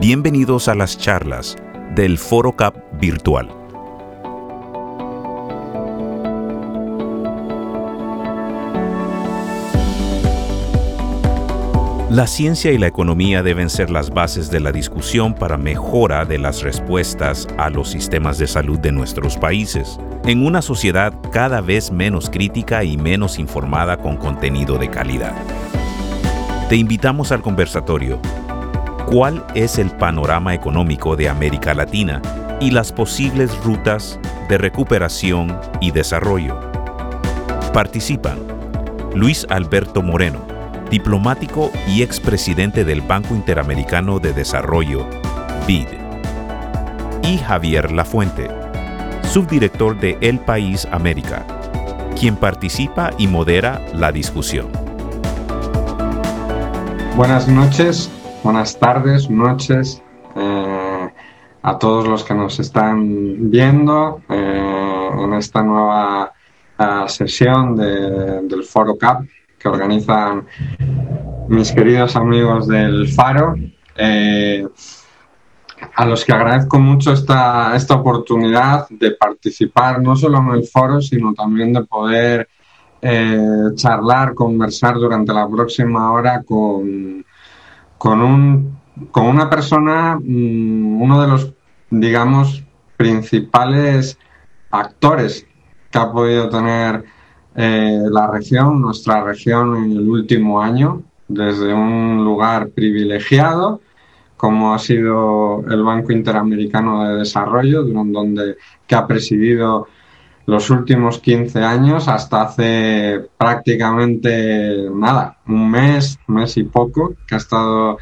Bienvenidos a las charlas del Foro CAP virtual. La ciencia y la economía deben ser las bases de la discusión para mejora de las respuestas a los sistemas de salud de nuestros países, en una sociedad cada vez menos crítica y menos informada con contenido de calidad. Te invitamos al conversatorio ¿Cuál es el panorama económico de América Latina y las posibles rutas de recuperación y desarrollo? Participan Luis Alberto Moreno, diplomático y expresidente del Banco Interamericano de Desarrollo, BID, y Javier Lafuente, subdirector de El País América, quien participa y modera la discusión. Buenas noches, buenas tardes, noches eh, a todos los que nos están viendo eh, en esta nueva eh, sesión del Foro CAP que organizan mis queridos amigos del Faro, a los que agradezco mucho esta, esta oportunidad de participar no solo en el foro, sino también de poder eh, charlar, conversar durante la próxima hora con, con, un, con una persona, mm, uno de los, digamos, principales actores que ha podido tener eh, la región, nuestra región en el último año, desde un lugar privilegiado, como ha sido el Banco Interamericano de Desarrollo, donde, que ha presidido los últimos 15 años hasta hace prácticamente nada, un mes, mes y poco, que ha estado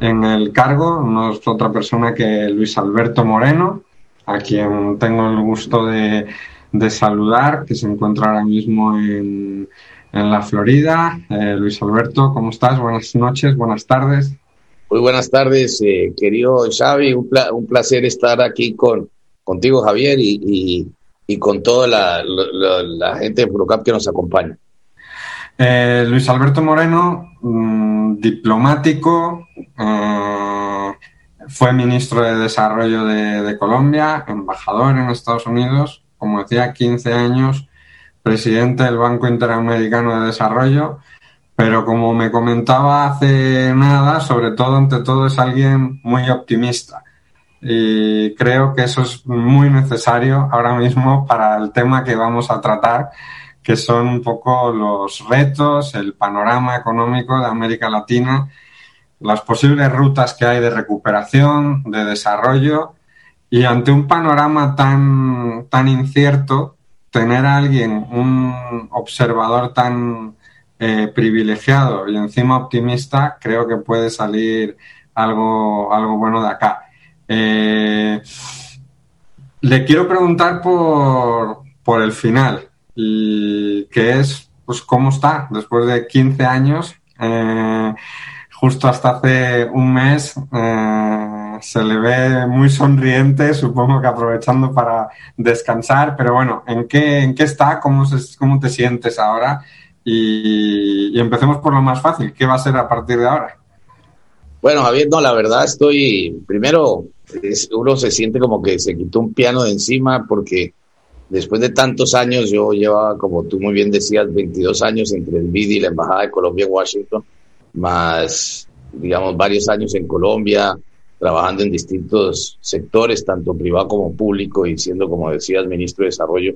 en el cargo. No es otra persona que Luis Alberto Moreno, a quien tengo el gusto de, de saludar, que se encuentra ahora mismo en, en la Florida. Eh, Luis Alberto, ¿cómo estás? Buenas noches, buenas tardes. Muy buenas tardes, eh, querido Xavi. Un, placer estar aquí con, contigo, Javier, y, y con toda la, gente de Procap que nos acompaña. Eh, Luis Alberto Moreno, mmm, diplomático, eh, fue ministro de Desarrollo de, de Colombia, embajador en Estados Unidos, como decía, 15 años, presidente del Banco Interamericano de Desarrollo, pero como me comentaba hace nada, sobre todo, ante todo, es alguien muy optimista. Y creo que eso es muy necesario ahora mismo para el tema que vamos a tratar, que son un poco los retos, el panorama económico de América Latina, las posibles rutas que hay de recuperación, de desarrollo y ante un panorama tan, tan incierto, tener a alguien, un observador tan eh, privilegiado y encima optimista, creo que puede salir algo, algo bueno de acá. Eh, le quiero preguntar por, por el final, y que es pues cómo está después de 15 años. Eh, justo hasta hace un mes eh, se le ve muy sonriente, supongo que aprovechando para descansar, pero bueno, ¿en qué, en qué está? ¿Cómo, ¿Cómo te sientes ahora? Y, empecemos por lo más fácil, ¿qué va a ser a partir de ahora? Bueno, Javier, no, la verdad estoy, primero, es, uno se siente como que se quitó un piano de encima porque después de tantos años, yo llevaba, como tú muy bien decías, 22 años entre el BID y la Embajada de Colombia en Washington más, digamos, varios años en Colombia, trabajando en distintos sectores, tanto privado como público, y siendo, como decías, ministro de Desarrollo,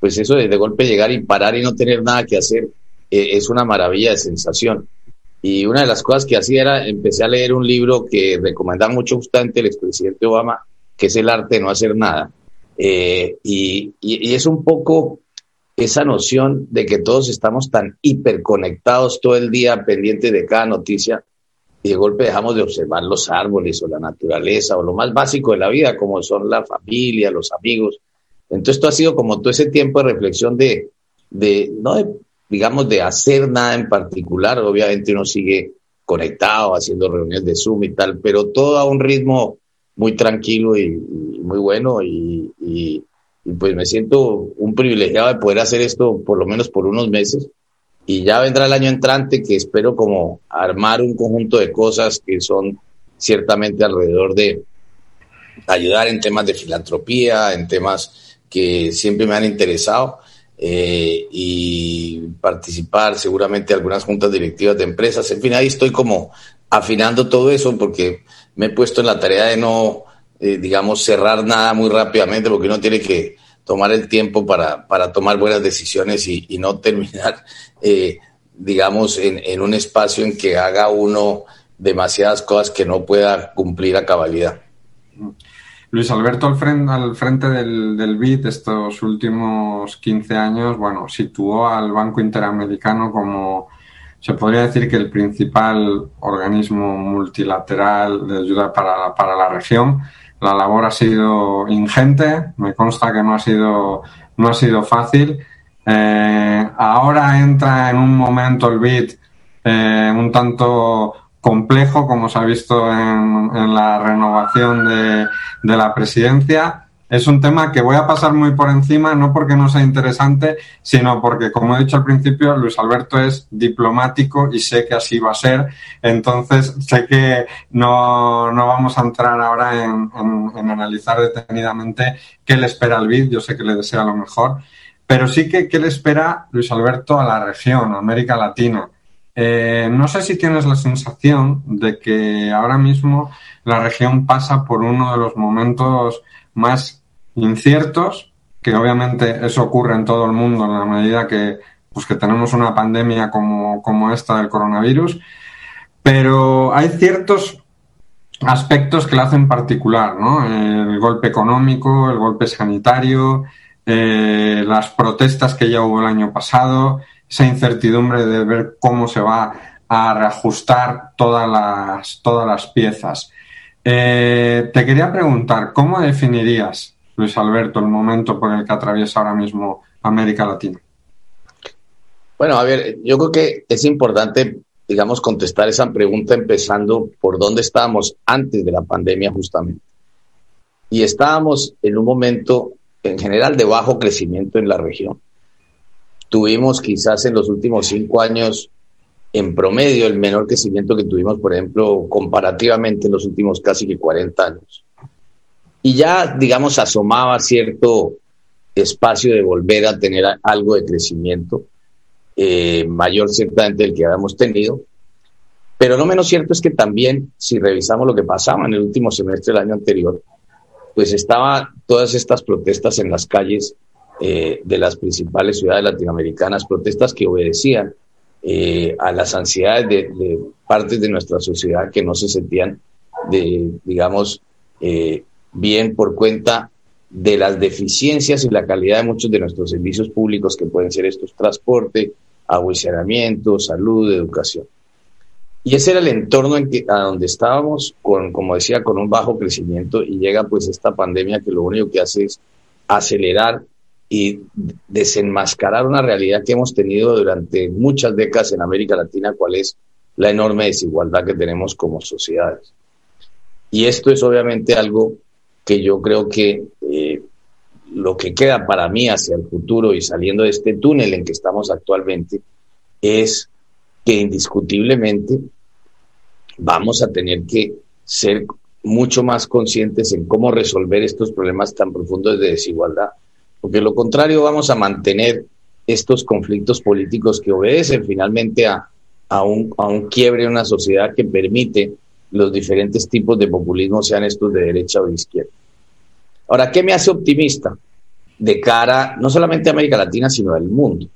pues eso de, de golpe llegar y parar y no tener nada que hacer eh, es una maravilla de sensación. Y una de las cosas que hacía era, empecé a leer un libro que recomendaba mucho justamente el expresidente Obama, que es El arte de no hacer nada. Eh, y, y, es un poco esa noción de que todos estamos tan hiperconectados todo el día pendientes de cada noticia y de golpe dejamos de observar los árboles o la naturaleza o lo más básico de la vida como son la familia, los amigos. Entonces esto ha sido como todo ese tiempo de reflexión de, de no de, digamos, de hacer nada en particular. Obviamente uno sigue conectado, haciendo reuniones de Zoom y tal, pero todo a un ritmo muy tranquilo y, y muy bueno y, y y pues me siento un privilegiado de poder hacer esto por lo menos por unos meses. Y ya vendrá el año entrante que espero como armar un conjunto de cosas que son ciertamente alrededor de ayudar en temas de filantropía, en temas que siempre me han interesado eh, y participar seguramente en algunas juntas directivas de empresas. En fin, ahí estoy como afinando todo eso porque me he puesto en la tarea de no, eh, digamos, cerrar nada muy rápidamente porque uno tiene que tomar el tiempo para, para tomar buenas decisiones y, no terminar, eh, digamos, en, en un espacio en que haga uno demasiadas cosas que no pueda cumplir a cabalidad. Luis Alberto al frente, del, del BID estos últimos 15 años, bueno, situó al Banco Interamericano como, se podría decir que el principal organismo multilateral de ayuda para, para la región. La labor ha sido ingente, me consta que no ha sido, no ha sido fácil. Eh, ahora entra en un momento el BID eh, un tanto complejo, como se ha visto en, la renovación de, la presidencia. Es un tema que voy a pasar muy por encima, no porque no sea interesante, sino porque, como he dicho al principio, Luis Alberto es diplomático y sé que así va a ser. Entonces, sé que no, vamos a entrar ahora en, analizar detenidamente qué le espera al BID. Yo sé que le desea lo mejor. Pero sí que qué le espera Luis Alberto a la región, América Latina. Eh, no sé si tienes la sensación de que ahora mismo la región pasa por uno de los momentos más inciertos, que obviamente eso ocurre en todo el mundo en la medida que, pues que tenemos una pandemia como, como esta del coronavirus, pero hay ciertos aspectos que la hacen particular, ¿no? El golpe económico, el golpe sanitario, eh, las protestas que ya hubo el año pasado, esa incertidumbre de ver cómo se va a reajustar todas las, todas las piezas. Eh, te quería preguntar, ¿cómo definirías, Luis Alberto, el momento por el que atraviesa ahora mismo América Latina? Bueno, a ver, yo creo que es importante, digamos, contestar esa pregunta empezando por dónde estábamos antes de la pandemia justamente. Y estábamos en un momento en general de bajo crecimiento en la región tuvimos quizás en los últimos cinco años en promedio el menor crecimiento que tuvimos, por ejemplo, comparativamente en los últimos casi que 40 años. Y ya, digamos, asomaba cierto espacio de volver a tener algo de crecimiento, eh, mayor ciertamente del que habíamos tenido. Pero no menos cierto es que también, si revisamos lo que pasaba en el último semestre del año anterior, pues estaban todas estas protestas en las calles eh, de las principales ciudades latinoamericanas, protestas que obedecían eh, a las ansiedades de, partes de nuestra sociedad que no se sentían, de, digamos, eh, bien por cuenta de las deficiencias y la calidad de muchos de nuestros servicios públicos que pueden ser estos transporte, agua salud, educación. Y ese era el entorno en que, a donde estábamos, con, como decía, con un bajo crecimiento y llega pues esta pandemia que lo único que hace es acelerar y desenmascarar una realidad que hemos tenido durante muchas décadas en América Latina, cuál es la enorme desigualdad que tenemos como sociedades. Y esto es obviamente algo que yo creo que eh, lo que queda para mí hacia el futuro y saliendo de este túnel en que estamos actualmente es que indiscutiblemente vamos a tener que ser mucho más conscientes en cómo resolver estos problemas tan profundos de desigualdad porque lo contrario vamos a mantener estos conflictos políticos que obedecen finalmente a, a, un, a un quiebre en una sociedad que permite los diferentes tipos de populismo, sean estos de derecha o de izquierda. Ahora, ¿qué me hace optimista de cara no solamente a América Latina, sino al mundo?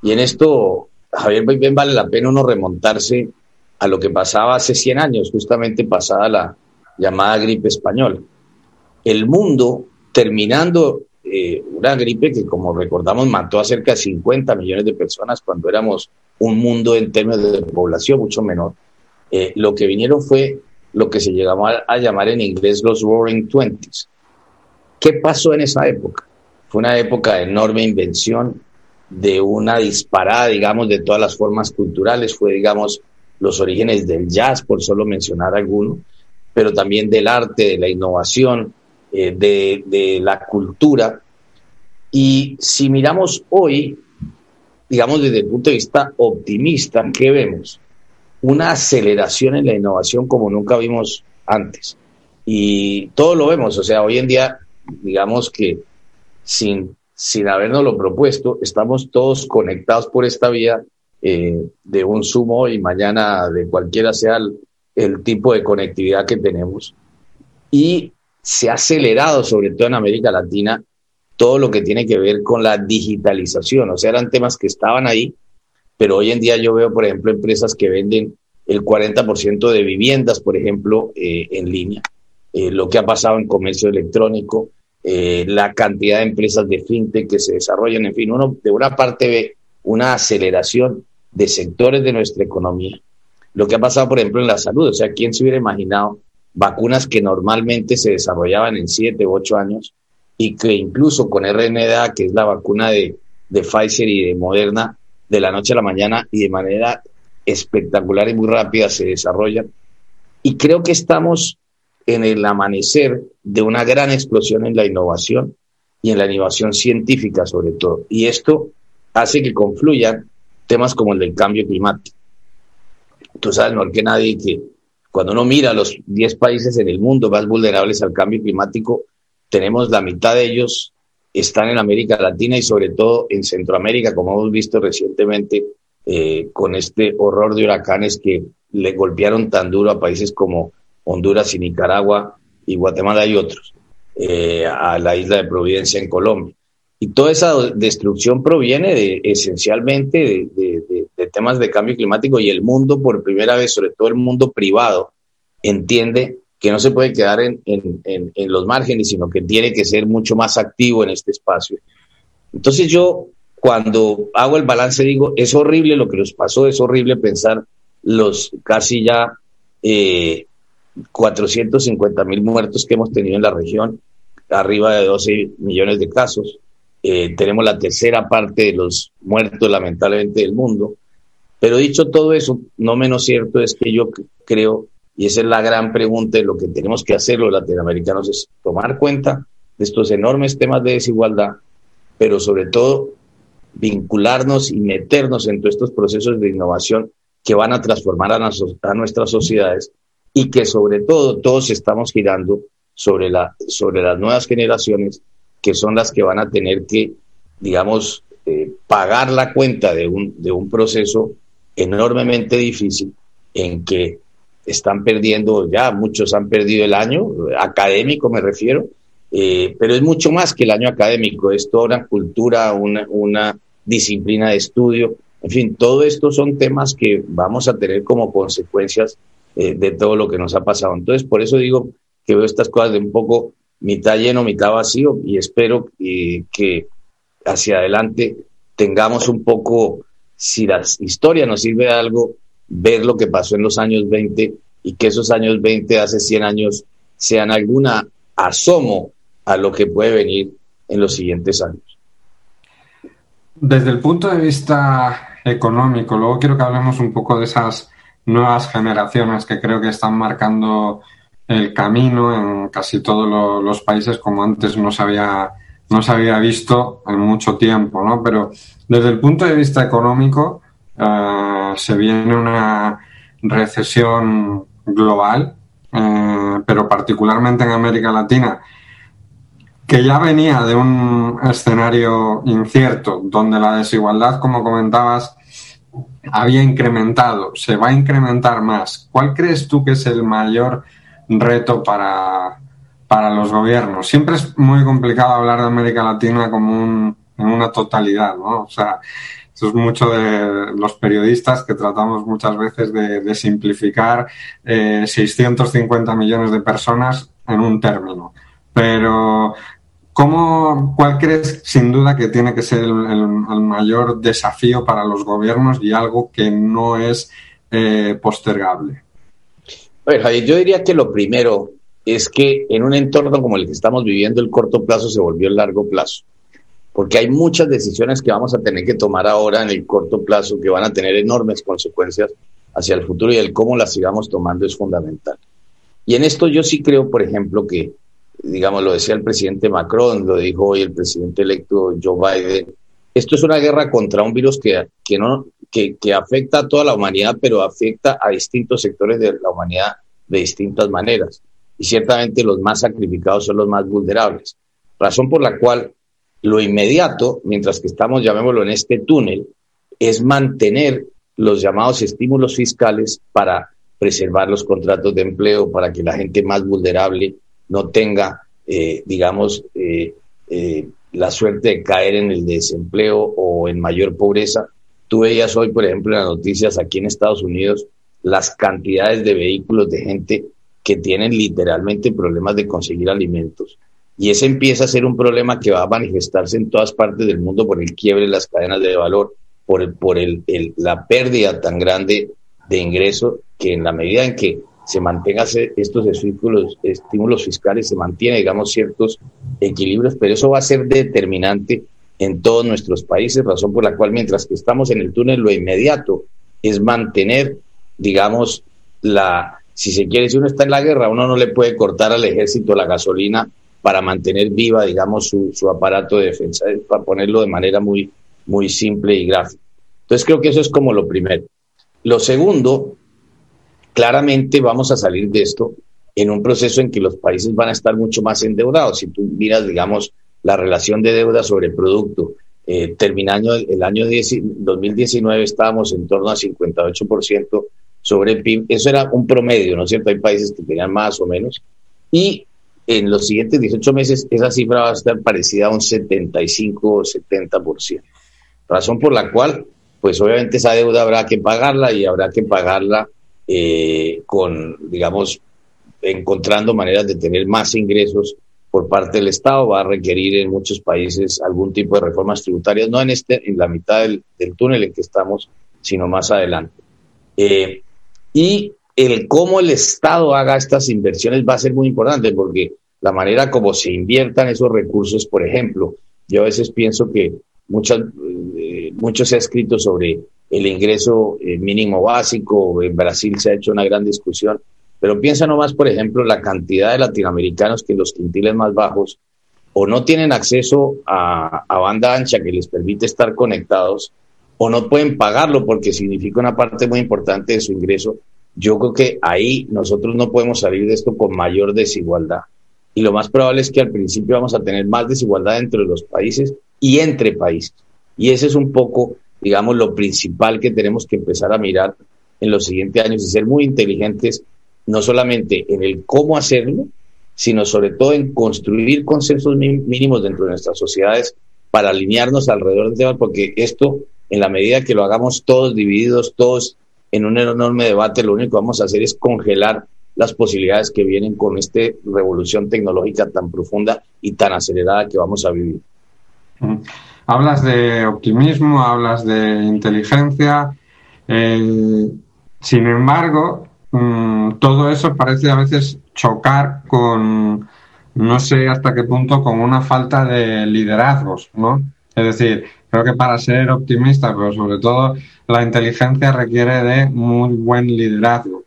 Y en esto, Javier, bien vale la pena uno remontarse a lo que pasaba hace 100 años, justamente pasada la llamada gripe española. El mundo, terminando eh, una gripe que, como recordamos, mató a cerca de 50 millones de personas cuando éramos un mundo en términos de población mucho menor. Eh, lo que vinieron fue lo que se llegó a, llamar en inglés los Roaring Twenties. ¿Qué pasó en esa época? Fue una época de enorme invención, de una disparada, digamos, de todas las formas culturales. Fue, digamos, los orígenes del jazz, por solo mencionar alguno, pero también del arte, de la innovación, eh, de, la cultura. Y si miramos hoy, digamos desde el punto de vista optimista, ¿qué vemos? Una aceleración en la innovación como nunca vimos antes. Y todo lo vemos, o sea, hoy en día, digamos que sin, sin habernos lo propuesto, estamos todos conectados por esta vía eh, de un sumo y mañana de cualquiera sea el, tipo de conectividad que tenemos. Y se ha acelerado, sobre todo en América Latina, todo lo que tiene que ver con la digitalización. O sea, eran temas que estaban ahí, pero hoy en día yo veo, por ejemplo, empresas que venden el 40% de viviendas, por ejemplo, eh, en línea. Eh, lo que ha pasado en comercio electrónico, la cantidad de empresas de fintech que se desarrollan, en fin, uno de una parte ve una aceleración de sectores de nuestra economía. Lo que ha pasado, por ejemplo, en la salud, o sea, ¿quién se hubiera imaginado vacunas que normalmente se desarrollaban en siete u ocho años y que incluso con RNA, que es la vacuna de, de Pfizer y de Moderna, de la noche a la mañana y de manera espectacular y muy rápida se desarrollan. Y creo que estamos en el amanecer de una gran explosión en la innovación y en la innovación científica sobre todo. Y esto hace que confluyan temas como el del cambio climático. Tú sabes mejor que nadie que cuando uno mira los 10 países en el mundo más vulnerables al cambio climático, tenemos la mitad de ellos están en América Latina y sobre todo en Centroamérica, como hemos visto recientemente eh, con este horror de huracanes que le golpearon tan duro a países como Honduras y Nicaragua y Guatemala y otros, eh, a la isla de Providencia en Colombia. Y toda esa destrucción proviene de, esencialmente de, temas de cambio climático y el mundo, por primera vez, sobre todo el mundo privado, entiende que no se puede quedar en, los márgenes, sino que tiene que ser mucho más activo en este espacio. Entonces yo, cuando hago el balance, digo, es horrible lo que nos pasó, es horrible pensar los casi ya eh, 450 mil muertos que hemos tenido en la región, arriba de 12 millones de casos. Eh, tenemos la tercera parte de los muertos lamentablemente del mundo. Pero dicho todo eso, no menos cierto es que yo creo, y esa es la gran pregunta de lo que tenemos que hacer los latinoamericanos, es tomar cuenta de estos enormes temas de desigualdad, pero sobre todo vincularnos y meternos en todos estos procesos de innovación que van a transformar a, a nuestras sociedades y que sobre todo todos estamos girando sobre, la, sobre las nuevas generaciones que son las que van a tener que, digamos, eh, pagar la cuenta de un, de un proceso enormemente difícil en que están perdiendo, ya muchos han perdido el año, académico me refiero, eh, pero es mucho más que el año académico, es toda una cultura, una, una disciplina de estudio, en fin, todo esto son temas que vamos a tener como consecuencias eh, de todo lo que nos ha pasado. Entonces, por eso digo que veo estas cosas de un poco mitad lleno, mitad vacío y espero que hacia adelante tengamos un poco, si la historia nos sirve de algo, ver lo que pasó en los años 20 y que esos años 20, hace 100 años, sean alguna asomo a lo que puede venir en los siguientes años. Desde el punto de vista económico, luego quiero que hablemos un poco de esas nuevas generaciones que creo que están marcando el camino en casi todos los países como antes no se había, no se había visto en mucho tiempo, ¿no? Pero desde el punto de vista económico eh, se viene una recesión global, eh, pero particularmente en América Latina, que ya venía de un escenario incierto, donde la desigualdad, como comentabas, había incrementado, se va a incrementar más. ¿Cuál crees tú que es el mayor reto para, para los gobiernos. Siempre es muy complicado hablar de América Latina como un, en una totalidad, ¿no? O sea, eso es mucho de los periodistas que tratamos muchas veces de, simplificar eh, 650 millones de personas en un término. Pero, ¿cómo, ¿cuál crees sin duda que tiene que ser el, mayor desafío para los gobiernos y algo que no es eh, postergable? yo diría que lo primero es que en un entorno como el que estamos viviendo, el corto plazo se volvió el largo plazo. Porque hay muchas decisiones que vamos a tener que tomar ahora en el corto plazo que van a tener enormes consecuencias hacia el futuro y el cómo las sigamos tomando es fundamental. Y en esto yo sí creo, por ejemplo, que, digamos, lo decía el presidente Macron, lo dijo hoy el presidente electo Joe Biden, esto es una guerra contra un virus que, que no, que, afecta a toda la humanidad, pero afecta a distintos sectores de la humanidad de distintas maneras. Y ciertamente los más sacrificados son los más vulnerables. Razón por la cual lo inmediato, mientras que estamos, llamémoslo, en este túnel, es mantener los llamados estímulos fiscales para preservar los contratos de empleo, para que la gente más vulnerable no tenga, eh, digamos, eh, eh, la suerte de caer en el desempleo o en mayor pobreza. Tú veías hoy, por ejemplo, en las noticias aquí en Estados Unidos, las cantidades de vehículos de gente que tienen literalmente problemas de conseguir alimentos. Y ese empieza a ser un problema que va a manifestarse en todas partes del mundo por el quiebre de las cadenas de valor, por, el, por el, la pérdida tan grande de ingresos que en la medida en que se mantengan estos estímulos, estímulos fiscales, se mantiene, digamos, ciertos equilibrios, pero eso va a ser determinante en todos nuestros países, razón por la cual mientras que estamos en el túnel, lo inmediato es mantener, digamos, la, si se quiere, si uno está en la guerra, uno no le puede cortar al ejército la gasolina para mantener viva, digamos, su, su aparato de defensa, para ponerlo de manera muy, muy simple y gráfica. Entonces creo que eso es como lo primero. Lo segundo, claramente vamos a salir de esto en un proceso en que los países van a estar mucho más endeudados. Si tú miras, digamos, la relación de deuda sobre producto, eh, terminando el año 2019 estábamos en torno a 58% sobre el PIB. Eso era un promedio, ¿no es cierto? Hay países que tenían más o menos. Y en los siguientes 18 meses esa cifra va a estar parecida a un 75 o 70%. Razón por la cual, pues obviamente esa deuda habrá que pagarla y habrá que pagarla eh, con, digamos, encontrando maneras de tener más ingresos por parte del Estado, va a requerir en muchos países algún tipo de reformas tributarias, no en este, en la mitad del, túnel en que estamos, sino más adelante. Eh, y el cómo el Estado haga estas inversiones va a ser muy importante, porque la manera como se inviertan esos recursos, por ejemplo, yo a veces pienso que muchas, eh, mucho se ha escrito sobre el ingreso eh, mínimo básico. En Brasil se ha hecho una gran discusión. Pero piensa nomás, por ejemplo, la cantidad de latinoamericanos que en los quintiles más bajos o no tienen acceso a, a, banda ancha que les permite estar conectados o no pueden pagarlo porque significa una parte muy importante de su ingreso. Yo creo que ahí nosotros no podemos salir de esto con mayor desigualdad. Y lo más probable es que al principio vamos a tener más desigualdad entre los países y entre países. Y ese es un poco digamos, lo principal que tenemos que empezar a mirar en los siguientes años y ser muy inteligentes, no solamente en el cómo hacerlo, sino sobre todo en construir consensos mínimos dentro de nuestras sociedades para alinearnos alrededor del tema, porque esto, en la medida que lo hagamos todos divididos, todos en un enorme debate, lo único que vamos a hacer es congelar las posibilidades que vienen con esta revolución tecnológica tan profunda y tan acelerada que vamos a vivir. Hablas de optimismo, hablas de inteligencia. Eh, sin embargo, mm, todo eso parece a veces chocar con, no sé hasta qué punto, con una falta de liderazgos, ¿no? Es decir, creo que para ser optimista, pero sobre todo la inteligencia requiere de muy buen liderazgo.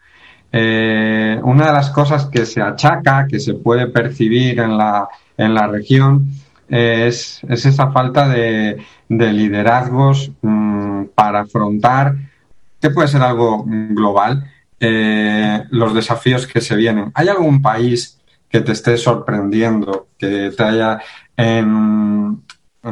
Eh, una de las cosas que se achaca, que se puede percibir en la, en la región, es, esa falta de, liderazgos mm, para afrontar, que puede ser algo global, eh, los desafíos que se vienen. ¿Hay algún país que te esté sorprendiendo, que te haya en,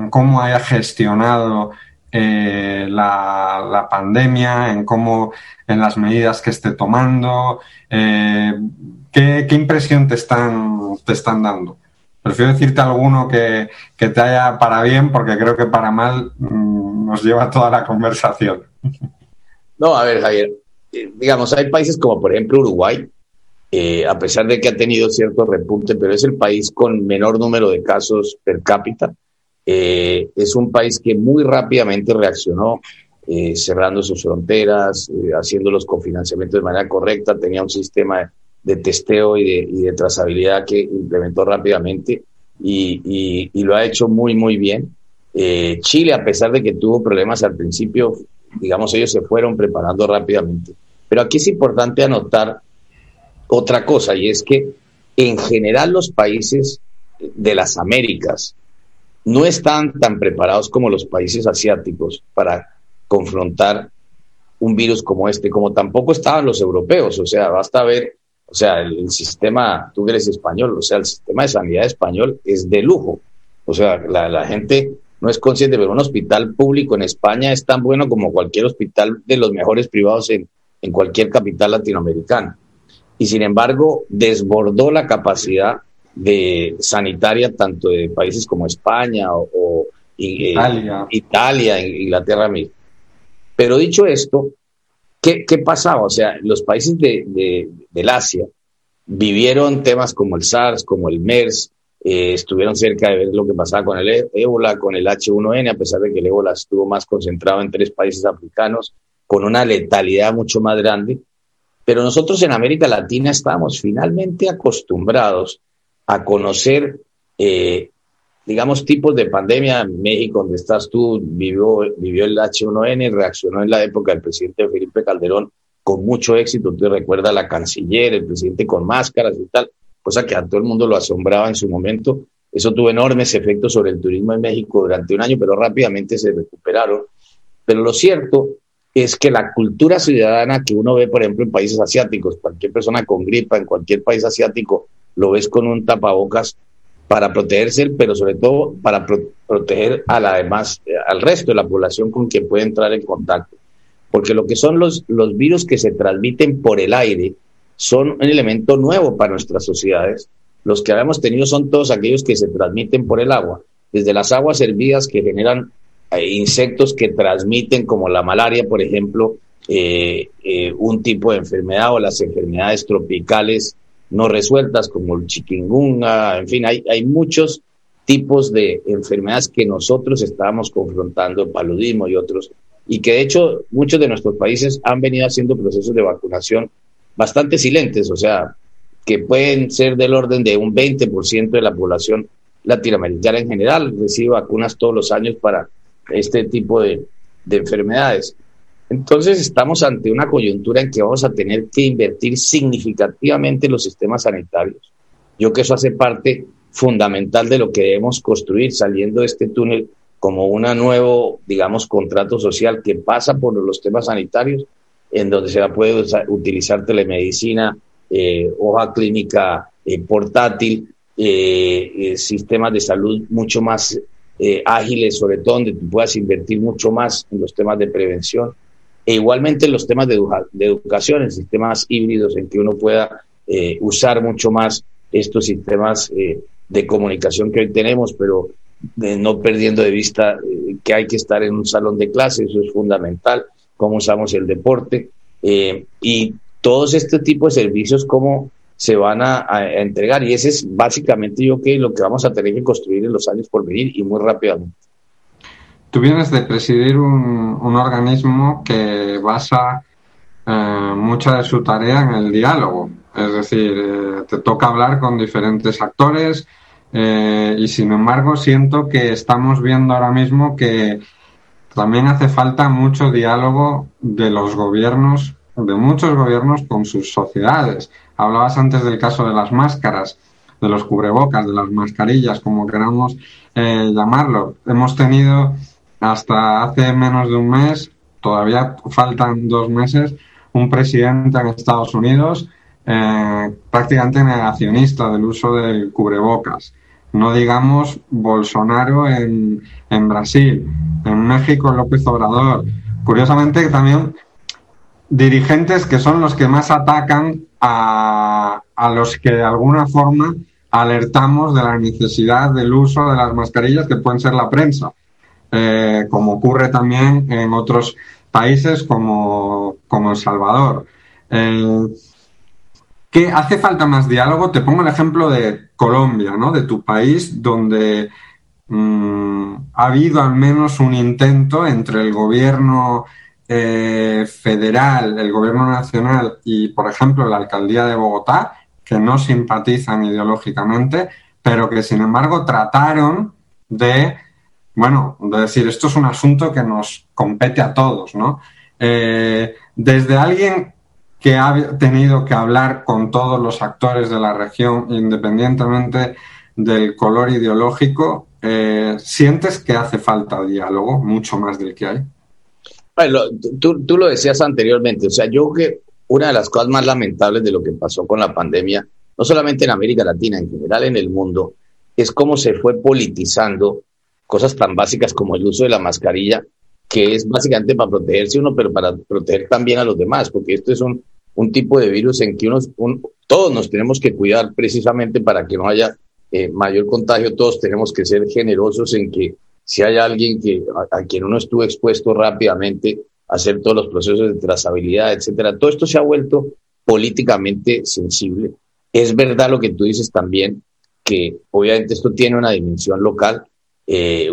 cómo haya gestionado eh, la, pandemia, en cómo, en las medidas que esté tomando, eh, ¿qué, ¿qué, impresión te están, te están dando? Prefiero decirte alguno que, te haya para bien, porque creo que para mal mm, nos lleva toda la conversación. No, a ver, Javier, eh, digamos, hay países como por ejemplo Uruguay, a pesar de que ha tenido cierto repunte, pero es el país con menor número de casos per cápita. Eh, es un país que muy rápidamente reaccionó, cerrando sus fronteras, haciendo los cofinanciamientos de manera correcta, tenía un sistema de testeo y de, trazabilidad que implementó rápidamente y, lo ha hecho muy, muy bien. Eh, Chile, a pesar de que tuvo problemas al principio, digamos, ellos se fueron preparando rápidamente. Pero aquí es importante anotar otra cosa y es que en general los países de las Américas no están tan preparados como los países asiáticos para confrontar un virus como este, como tampoco estaban los europeos. O sea, basta ver O sea, el, sistema, tú eres español, o sea, el sistema de sanidad español es de lujo. O sea, la, la gente no es consciente, pero un hospital público en España es tan bueno como cualquier hospital de los mejores privados en, en cualquier capital latinoamericana. Y sin embargo, desbordó la capacidad de sanitaria tanto de países como España o, eh, Italia. Italia, Inglaterra mismo. Pero dicho esto, ¿qué, ¿qué, pasaba? O sea, los países de, de, del Asia vivieron temas como el SARS, como el MERS, eh, estuvieron cerca de ver lo que pasaba con el ébola, con el H1N, a pesar de que el ébola estuvo más concentrado en tres países africanos, con una letalidad mucho más grande. Pero nosotros en América Latina estamos finalmente acostumbrados a conocer, eh, digamos, tipos de pandemia. En México, donde estás tú, vivió, vivió el H1N, reaccionó en la época del presidente Felipe Calderón con mucho éxito. Tú recuerdas la canciller, el presidente con máscaras y tal cosa que a todo el mundo lo asombraba en su momento. Eso tuvo enormes efectos sobre el turismo en México durante un año, pero rápidamente se recuperaron. Pero lo cierto es que la cultura ciudadana que uno ve, por ejemplo, en países asiáticos, cualquier persona con gripa en cualquier país asiático, lo ves con un tapabocas para protegerse, pero sobre todo para proteger a la demás, al resto de la población con quien puede entrar en contacto. Porque lo que son los, los virus que se transmiten por el aire, son un elemento nuevo para nuestras sociedades. Los que habíamos tenido son todos aquellos que se transmiten por el agua, desde las aguas hervidas que generan eh, insectos que transmiten, como la malaria, por ejemplo, eh, eh, un tipo de enfermedad o las enfermedades tropicales no resueltas, como el chikungunya, en fin, hay, hay muchos tipos de enfermedades que nosotros estábamos confrontando, paludismo y otros, y que de hecho muchos de nuestros países han venido haciendo procesos de vacunación bastante silentes, o sea, que pueden ser del orden de un 20% de la población latinoamericana en general, recibe vacunas todos los años para este tipo de, de enfermedades. Entonces estamos ante una coyuntura en que vamos a tener que invertir significativamente en los sistemas sanitarios. Yo creo que eso hace parte fundamental de lo que debemos construir saliendo de este túnel como un nuevo, digamos, contrato social que pasa por los temas sanitarios en donde se puede utilizar telemedicina, eh, hoja clínica eh, portátil, eh, sistemas de salud mucho más ágiles, sobre todo donde tú puedas invertir mucho más en los temas de prevención, e igualmente en los temas de, educación, en sistemas híbridos en que uno pueda usar mucho más estos sistemas de comunicación que hoy tenemos, pero no perdiendo de vista que hay que estar en un salón de clase, eso es fundamental cómo usamos el deporte eh, y todos este tipo de servicios, cómo se van a, entregar. Y ese es básicamente yo que lo que vamos a tener que construir en los años por venir y muy rápidamente. Tú vienes de presidir un, organismo que basa eh, mucha de su tarea en el diálogo. Es decir, eh, te toca hablar con diferentes actores y sin embargo siento que estamos viendo ahora mismo que también hace falta mucho diálogo de los gobiernos, de muchos gobiernos con sus sociedades. Hablabas antes del caso de las máscaras, de los cubrebocas, de las mascarillas, como queramos eh, llamarlo. Hemos tenido hasta hace menos de un mes, todavía faltan dos meses, un presidente en Estados Unidos eh, prácticamente negacionista del uso del cubrebocas. No digamos Bolsonaro en, en Brasil, en México López Obrador. Curiosamente también dirigentes que son los que más atacan a, a los que de alguna forma alertamos de la necesidad del uso de las mascarillas que pueden ser la prensa, eh, como ocurre también en otros países como, como El Salvador. ¿Qué hace falta más diálogo? Te pongo el ejemplo de Colombia, ¿no? De tu país, donde mm, ha habido al menos un intento entre el gobierno eh, federal, el gobierno nacional y, por ejemplo, la alcaldía de Bogotá, que no simpatizan ideológicamente, pero que sin embargo trataron de, bueno, de decir, esto es un asunto que nos compete a todos, ¿no? Eh, desde alguien que ha tenido que hablar con todos los actores de la región, independientemente del color ideológico, eh, ¿sientes que hace falta diálogo mucho más del que hay? Bueno, tú, tú, lo decías anteriormente, o sea, yo que una de las cosas más lamentables de lo que pasó con la pandemia, no solamente en América Latina, en general en el mundo, es cómo se fue politizando cosas tan básicas como el uso de la mascarilla, que es básicamente para protegerse uno, pero para proteger también a los demás, porque esto es un, un tipo de virus en que unos, todos nos tenemos que cuidar precisamente para que no haya eh, mayor contagio, todos tenemos que ser generosos en que si hay alguien que, a, quien uno estuvo expuesto rápidamente, hacer todos los procesos de trazabilidad, etcétera. Todo esto se ha vuelto políticamente sensible. Es verdad lo que tú dices también, que obviamente esto tiene una dimensión local. Eh,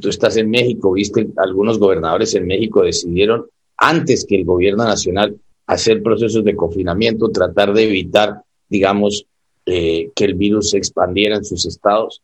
tú estás en México, viste, algunos gobernadores en México decidieron, antes que el gobierno nacional, hacer procesos de confinamiento, tratar de evitar, digamos, eh, que el virus se expandiera en sus estados.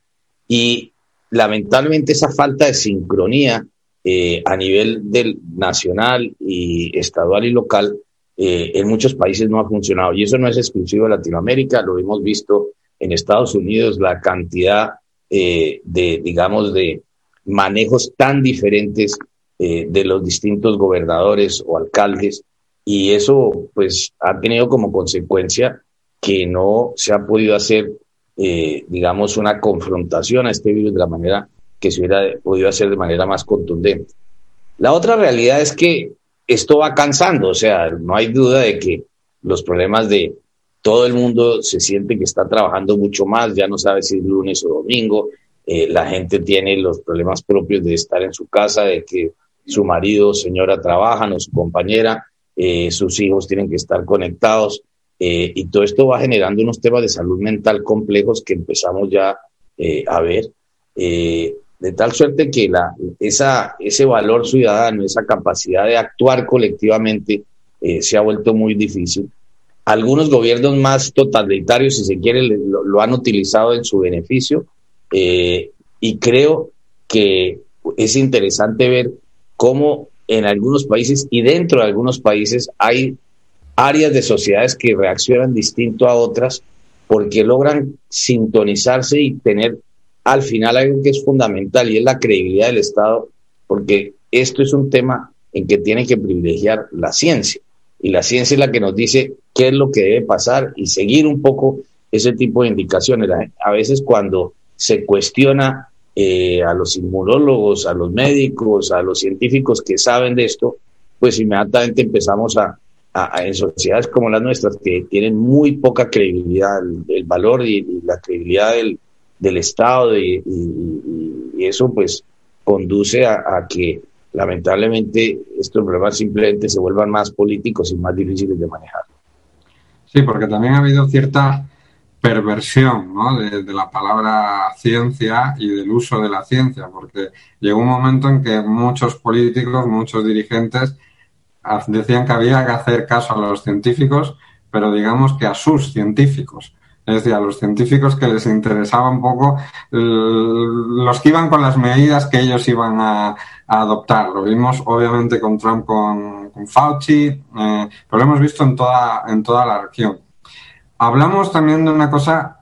Y lamentablemente esa falta de sincronía eh, a nivel del nacional y estadual y local eh, en muchos países no ha funcionado. Y eso no es exclusivo de Latinoamérica, lo hemos visto en Estados Unidos, la cantidad de, digamos, de manejos tan diferentes de los distintos gobernadores o alcaldes y eso pues ha tenido como consecuencia que no se ha podido hacer, eh, digamos, una confrontación a este virus de la manera que se hubiera podido hacer de manera más contundente. La otra realidad es que esto va cansando, o sea, no hay duda de que los problemas de todo el mundo se siente que está trabajando mucho más, ya no sabe si es lunes o domingo, eh, la gente tiene los problemas propios de estar en su casa, de que su marido o señora trabajan o su compañera, eh, sus hijos tienen que estar conectados. Eh, y todo esto va generando unos temas de salud mental complejos que empezamos ya a ver, de tal suerte que esa, ese valor ciudadano, esa capacidad de actuar colectivamente se ha vuelto muy difícil. Algunos gobiernos más totalitarios, si se quiere, lo, han utilizado en su beneficio y creo que es interesante ver cómo en algunos países y dentro de algunos países hay áreas de sociedades que reaccionan distinto a otras porque logran sintonizarse y tener al final algo que es fundamental y es la credibilidad del Estado, porque esto es un tema en que tiene que privilegiar la ciencia y la ciencia es la que nos dice qué es lo que debe pasar y seguir un poco ese tipo de indicaciones. A veces cuando se cuestiona eh, a los inmunólogos, a los médicos, a los científicos que saben de esto, pues inmediatamente empezamos a, en sociedades como las nuestras, que tienen muy poca credibilidad, el, valor y, la credibilidad del, del Estado, y, eso pues conduce a, que lamentablemente estos problemas simplemente se vuelvan más políticos y más difíciles de manejar. Sí, porque también ha habido cierta perversión ¿no? de, la palabra ciencia y del uso de la ciencia, porque llegó un momento en que muchos políticos, muchos dirigentes decían que había que hacer caso a los científicos, pero digamos que a sus científicos. Es decir, a los científicos que les interesaba un poco los que iban con las medidas que ellos iban a, adoptar. Lo vimos obviamente con Trump, con, Fauci, eh, pero lo hemos visto en toda, en toda la región. Hablamos también de una cosa,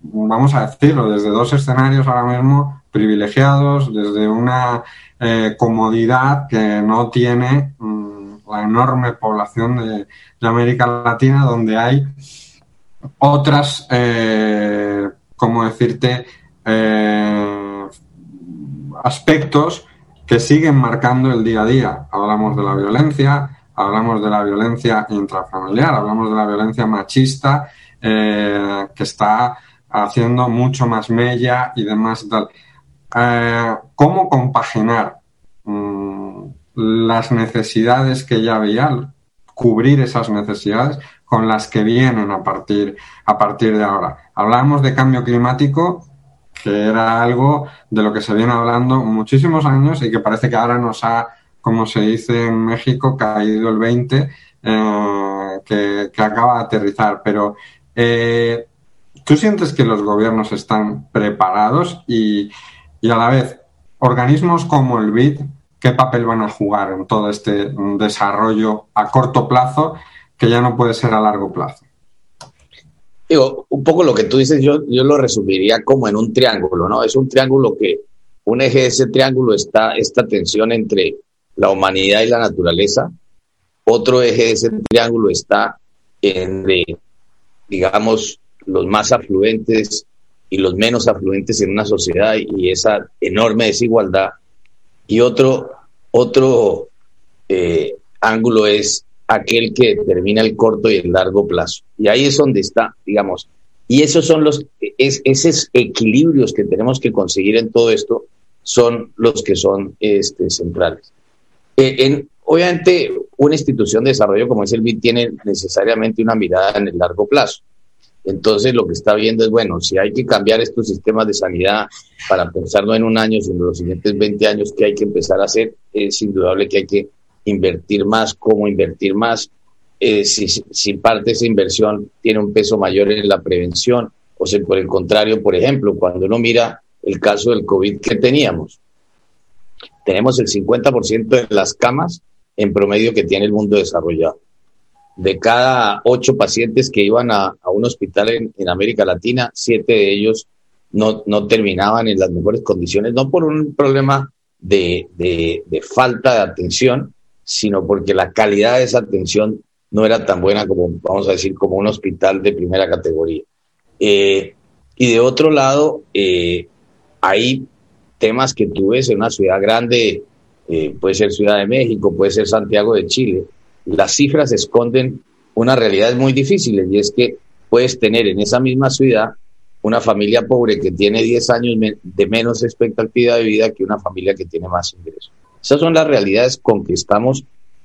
vamos a decirlo, desde dos escenarios ahora mismo privilegiados, desde una eh, comodidad que no tiene mm, la enorme población de, América Latina, donde hay otras, eh, como decirte, eh, aspectos que siguen marcando el día a día. Hablamos de la violencia, hablamos de la violencia intrafamiliar, hablamos de la violencia machista eh, que está haciendo mucho más mella y demás tal. Eh, ¿Cómo compaginar mm, las necesidades que ya había, cubrir esas necesidades con las que vienen a partir, a partir de ahora? Hablamos de cambio climático, que era algo de lo que se viene hablando muchísimos años y que parece que ahora nos ha como se dice en México, caído el 20, eh, que, acaba de aterrizar. Pero, eh, ¿tú sientes que los gobiernos están preparados y, a la vez, organismos como el BID, qué papel van a jugar en todo este desarrollo a corto plazo que ya no puede ser a largo plazo? Digo, un poco lo que tú dices, yo, yo lo resumiría como en un triángulo, ¿no? Es un triángulo que un eje de ese triángulo está esta tensión entre la humanidad y la naturaleza, otro eje de ese triángulo está entre, digamos, los más afluentes y los menos afluentes en una sociedad y esa enorme desigualdad. Y otro, otro eh, ángulo es aquel que determina el corto y el largo plazo. Y ahí es donde está, digamos, y esos son los, es, esos equilibrios que tenemos que conseguir en todo esto son los que son este, centrales. Eh, en, obviamente, una institución de desarrollo como es el BID tiene necesariamente una mirada en el largo plazo. Entonces, lo que está viendo es, bueno, si hay que cambiar estos sistemas de sanidad para pensarlo en un año, sino en los siguientes 20 años, ¿qué hay que empezar a hacer? Es indudable que hay que invertir más, cómo invertir más, eh, si, parte de esa inversión tiene un peso mayor en la prevención, o si por el contrario, por ejemplo, cuando uno mira el caso del COVID que teníamos, tenemos el 50% de las camas en promedio que tiene el mundo desarrollado. De cada ocho pacientes que iban a, un hospital en, América Latina, siete de ellos no, no terminaban en las mejores condiciones, no por un problema de, de falta de atención, sino porque la calidad de esa atención no era tan buena como, vamos a decir, como un hospital de primera categoría. Eh, y de otro lado, eh, hay temas que tú ves en una ciudad grande, eh, puede ser Ciudad de México, puede ser Santiago de Chile, las cifras esconden una realidad muy difícil y es que puedes tener en esa misma ciudad una familia pobre que tiene 10 años de menos expectativa de vida que una familia que tiene más ingresos. Esas son las realidades con que estamos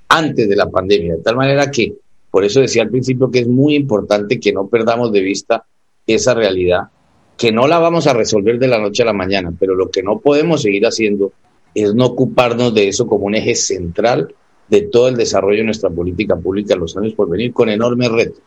antes de la pandemia, de tal manera que, por eso decía al principio que es muy importante que no perdamos de vista esa realidad, que no la vamos a resolver de la noche a la mañana, pero lo que no podemos seguir haciendo es no ocuparnos de eso como un eje central de todo el desarrollo de nuestra política pública en los años por venir, con enormes retos.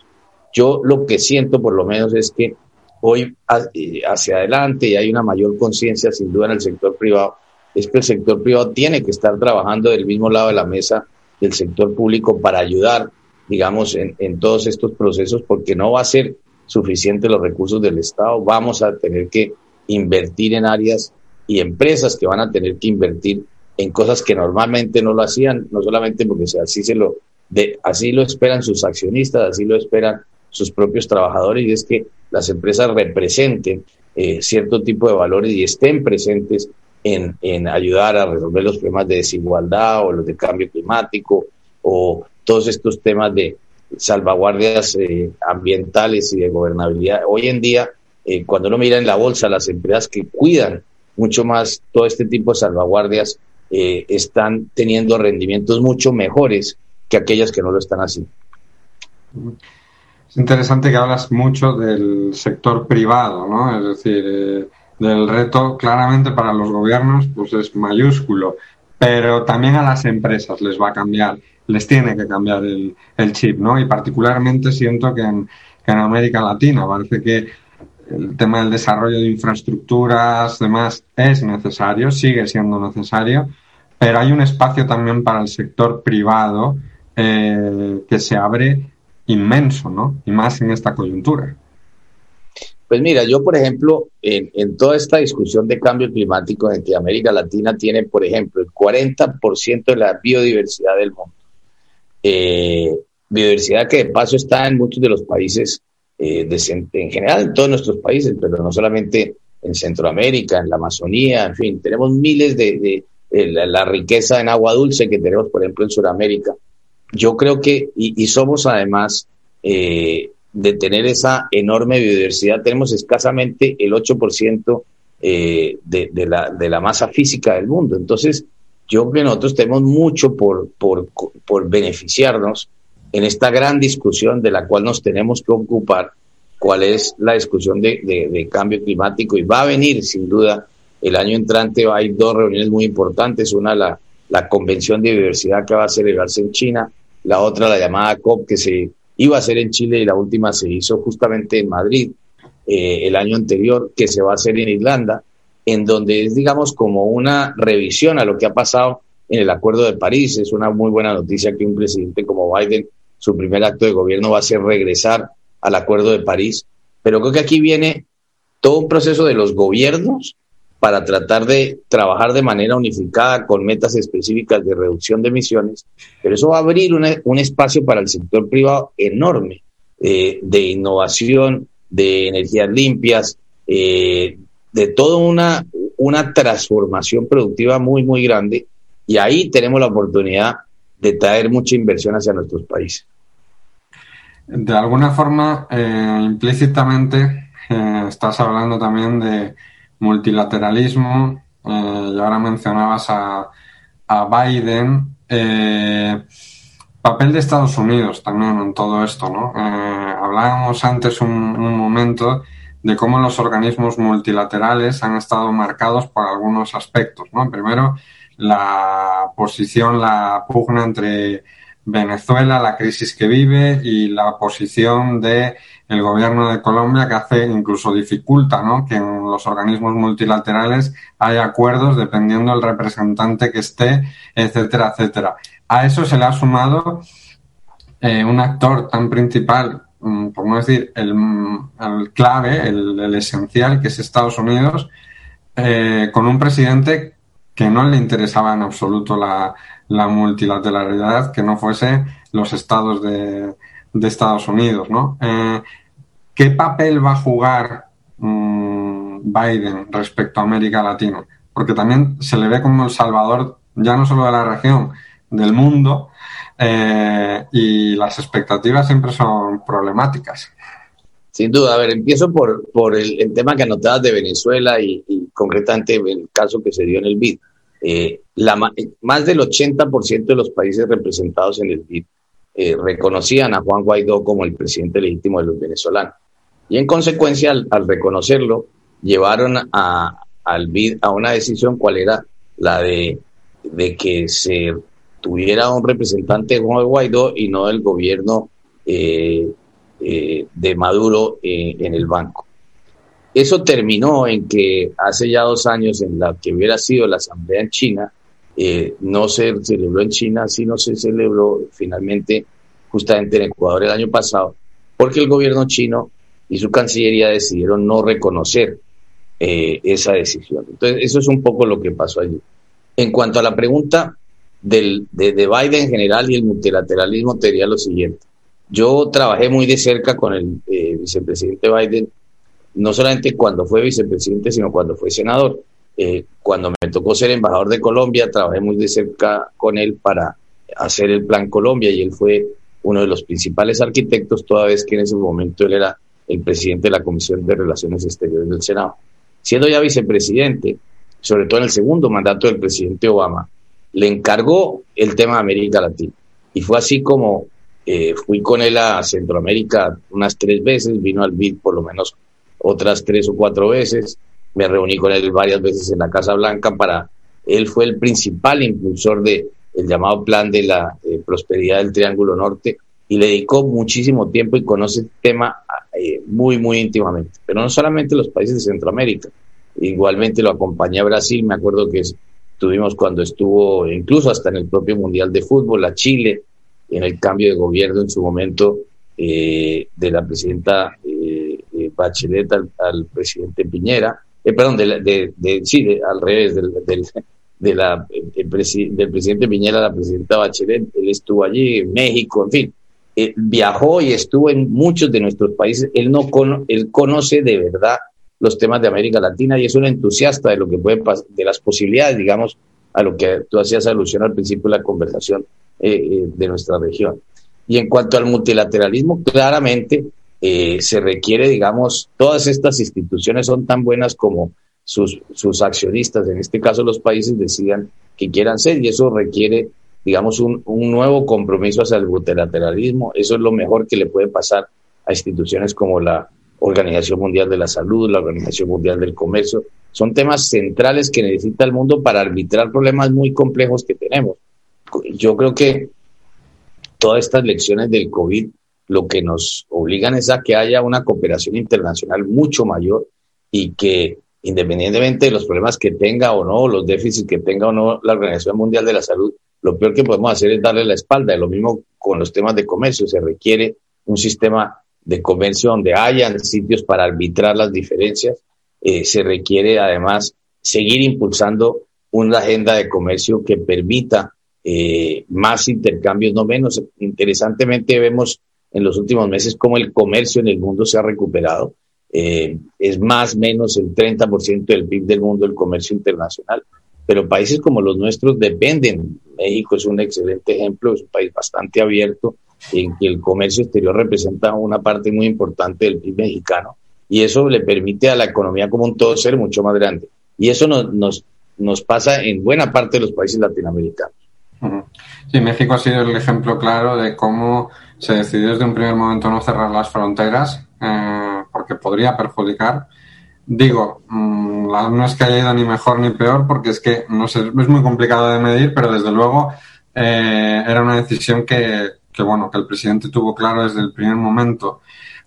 Yo lo que siento, por lo menos, es que hoy eh, hacia adelante y hay una mayor conciencia, sin duda, en el sector privado es que el sector privado tiene que estar trabajando del mismo lado de la mesa del sector público para ayudar, digamos, en, todos estos procesos, porque no va a ser suficiente los recursos del Estado, vamos a tener que invertir en áreas y empresas que van a tener que invertir en cosas que normalmente no lo hacían, no solamente porque así se lo de, así lo esperan sus accionistas, así lo esperan sus propios trabajadores, y es que las empresas representen eh, cierto tipo de valores y estén presentes en, ayudar a resolver los problemas de desigualdad o los de cambio climático o todos estos temas de salvaguardias eh, ambientales y de gobernabilidad. Hoy en día, eh, cuando uno mira en la bolsa, las empresas que cuidan mucho más todo este tipo de salvaguardias eh, están teniendo rendimientos mucho mejores que aquellas que no lo están haciendo. Es interesante que hablas mucho del sector privado, ¿no? Es decir, del reto claramente para los gobiernos pues es mayúsculo, pero también a las empresas les va a cambiar, les tiene que cambiar el, chip, ¿no? Y particularmente siento que en, América Latina parece que el tema del desarrollo de infraestructuras, demás, es necesario, sigue siendo necesario, pero hay un espacio también para el sector privado eh, que se abre inmenso, ¿no? Y más en esta coyuntura. Pues mira, yo por ejemplo, en, toda esta discusión de cambio climático en que América Latina tiene, por ejemplo, el 40% de la biodiversidad del mundo. Eh, biodiversidad que de paso está en muchos de los países, eh, en general en todos nuestros países, pero no solamente en Centroamérica, en la Amazonía, en fin, tenemos miles de, la, riqueza en agua dulce que tenemos, por ejemplo, en Sudamérica. Yo creo que, y, somos además eh, de tener esa enorme biodiversidad, tenemos escasamente el 8% eh, de, la, de la masa física del mundo. Entonces, yo creo que nosotros tenemos mucho por, por, por beneficiarnos en esta gran discusión de la cual nos tenemos que ocupar, cuál es la discusión de, de, cambio climático. Y va a venir, sin duda, el año entrante hay dos reuniones muy importantes. Una, la, la Convención de Biodiversidad que va a celebrarse en China, la otra, la llamada COP, que se iba a ser en Chile y la última se hizo justamente en Madrid eh, el año anterior, que se va a hacer en Irlanda, en donde es, digamos, como una revisión a lo que ha pasado en el Acuerdo de París. Es una muy buena noticia que un presidente como Biden, su primer acto de gobierno va a ser regresar al Acuerdo de París. Pero creo que aquí viene todo un proceso de los gobiernos para tratar de trabajar de manera unificada con metas específicas de reducción de emisiones, pero eso va a abrir un espacio para el sector privado enorme eh, de innovación, de energías limpias, eh, de toda una, una transformación productiva muy, muy grande. Y ahí tenemos la oportunidad de traer mucha inversión hacia nuestros países. De alguna forma, eh, implícitamente, estás hablando también de multilateralismo, eh, y ahora mencionabas a, Biden. Eh, papel de Estados Unidos también en todo esto, ¿no? Eh, hablábamos antes un, un, momento de cómo los organismos multilaterales han estado marcados por algunos aspectos, ¿no? Primero, la posición, la pugna entre Venezuela, la crisis que vive y la posición de el gobierno de Colombia que hace incluso dificulta ¿no? que en los organismos multilaterales haya acuerdos dependiendo del representante que esté, etcétera, etcétera. A eso se le ha sumado eh, un actor tan principal, mm, por no decir el, clave, el, esencial, que es Estados Unidos, eh, con un presidente que no le interesaba en absoluto la, la multilateralidad que no fuese los estados de, de Estados Unidos, ¿no? Eh, ¿Qué papel va a jugar mm, Biden respecto a América Latina? Porque también se le ve como el salvador ya no solo de la región, del mundo, eh, y las expectativas siempre son problemáticas. Sin duda, a ver, empiezo por, por el, tema que anotabas de Venezuela y, concretamente el caso que se dio en el BID. Eh, la, más del 80% de los países representados en el BID eh, reconocían a Juan Guaidó como el presidente legítimo de los venezolanos. Y en consecuencia, al, reconocerlo, llevaron a, al a una decisión cuál era la de, de que se tuviera un representante de Juan Guaidó y no el gobierno eh, de Maduro en el banco. Eso terminó en que hace ya dos años, en la que hubiera sido la asamblea en China, eh, no se celebró en China, sino se celebró finalmente justamente en Ecuador el año pasado, porque el gobierno chino y su cancillería decidieron no reconocer eh, esa decisión. Entonces, eso es un poco lo que pasó allí. En cuanto a la pregunta del, de, Biden en general y el multilateralismo, te diría lo siguiente. Yo trabajé muy de cerca con el eh, vicepresidente Biden no solamente cuando fue vicepresidente, sino cuando fue senador. Eh, cuando me tocó ser embajador de Colombia, trabajé muy de cerca con él para hacer el Plan Colombia y él fue uno de los principales arquitectos, toda vez que en ese momento él era el presidente de la Comisión de Relaciones Exteriores del Senado. Siendo ya vicepresidente, sobre todo en el segundo mandato del presidente Obama, le encargó el tema de América Latina. Y fue así como eh, fui con él a Centroamérica unas tres veces, vino al BID por lo menos otras tres o cuatro veces. Me reuní con él varias veces en la Casa Blanca para... Él fue el principal impulsor de el llamado plan de la eh, prosperidad del Triángulo Norte y le dedicó muchísimo tiempo y conoce el tema eh, muy, muy íntimamente. Pero no solamente los países de Centroamérica, igualmente lo acompañé a Brasil, me acuerdo que estuvimos cuando estuvo incluso hasta en el propio Mundial de Fútbol, a Chile, en el cambio de gobierno en su momento eh, de la presidenta Bachelet al, presidente Piñera, eh, perdón, de, de, sí, al revés, del, del, de la, del presidente Piñera a la presidenta Bachelet, él estuvo allí, en México, en fin, eh, viajó y estuvo en muchos de nuestros países, él, no él conoce de verdad los temas de América Latina y es un entusiasta de lo que puede de las posibilidades, digamos, a lo que tú hacías alusión al principio de la conversación eh, de nuestra región. Y en cuanto al multilateralismo, claramente eh, se requiere, digamos, todas estas instituciones son tan buenas como sus, sus accionistas, en este caso los países, decidan que quieran ser y eso requiere, digamos, un, un nuevo compromiso hacia el multilateralismo. Eso es lo mejor que le puede pasar a instituciones como la Organización Mundial de la Salud, la Organización Mundial del Comercio. Son temas centrales que necesita el mundo para arbitrar problemas muy complejos que tenemos. Yo creo que todas estas lecciones del COVID lo que nos obligan es a que haya una cooperación internacional mucho mayor y que independientemente de los problemas que tenga o no, los déficits que tenga o no la Organización Mundial de la Salud, lo peor que podemos hacer es darle la espalda. Y lo mismo con los temas de comercio, se requiere un sistema de comercio donde hayan sitios para arbitrar las diferencias, eh, se requiere además seguir impulsando una agenda de comercio que permita eh, más intercambios, no menos. Interesantemente vemos en los últimos meses cómo el comercio en el mundo se ha recuperado. Eh, es más o menos el 30% del PIB del mundo el comercio internacional. Pero países como los nuestros dependen. México es un excelente ejemplo, es un país bastante abierto en que el comercio exterior representa una parte muy importante del PIB mexicano y eso le permite a la economía como un todo ser mucho más grande. Y eso nos, nos, nos pasa en buena parte de los países latinoamericanos. Sí, México ha sido el ejemplo claro de cómo se decidió desde un primer momento no cerrar las fronteras eh, porque podría perjudicar. Digo, mm, no es que haya ido ni mejor ni peor porque es que no sé, es muy complicado de medir, pero desde luego eh, era una decisión que, que, bueno, que el presidente tuvo claro desde el primer momento.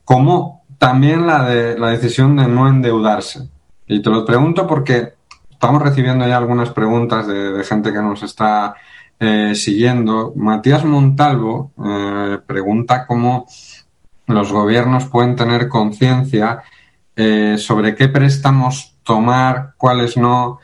Como también la de la decisión de no endeudarse. Y te lo pregunto porque estamos recibiendo ya algunas preguntas de gente que nos está eh, siguiendo, Matías Montalvo eh, pregunta cómo los gobiernos pueden tener conciencia eh, sobre qué préstamos tomar, cuáles no,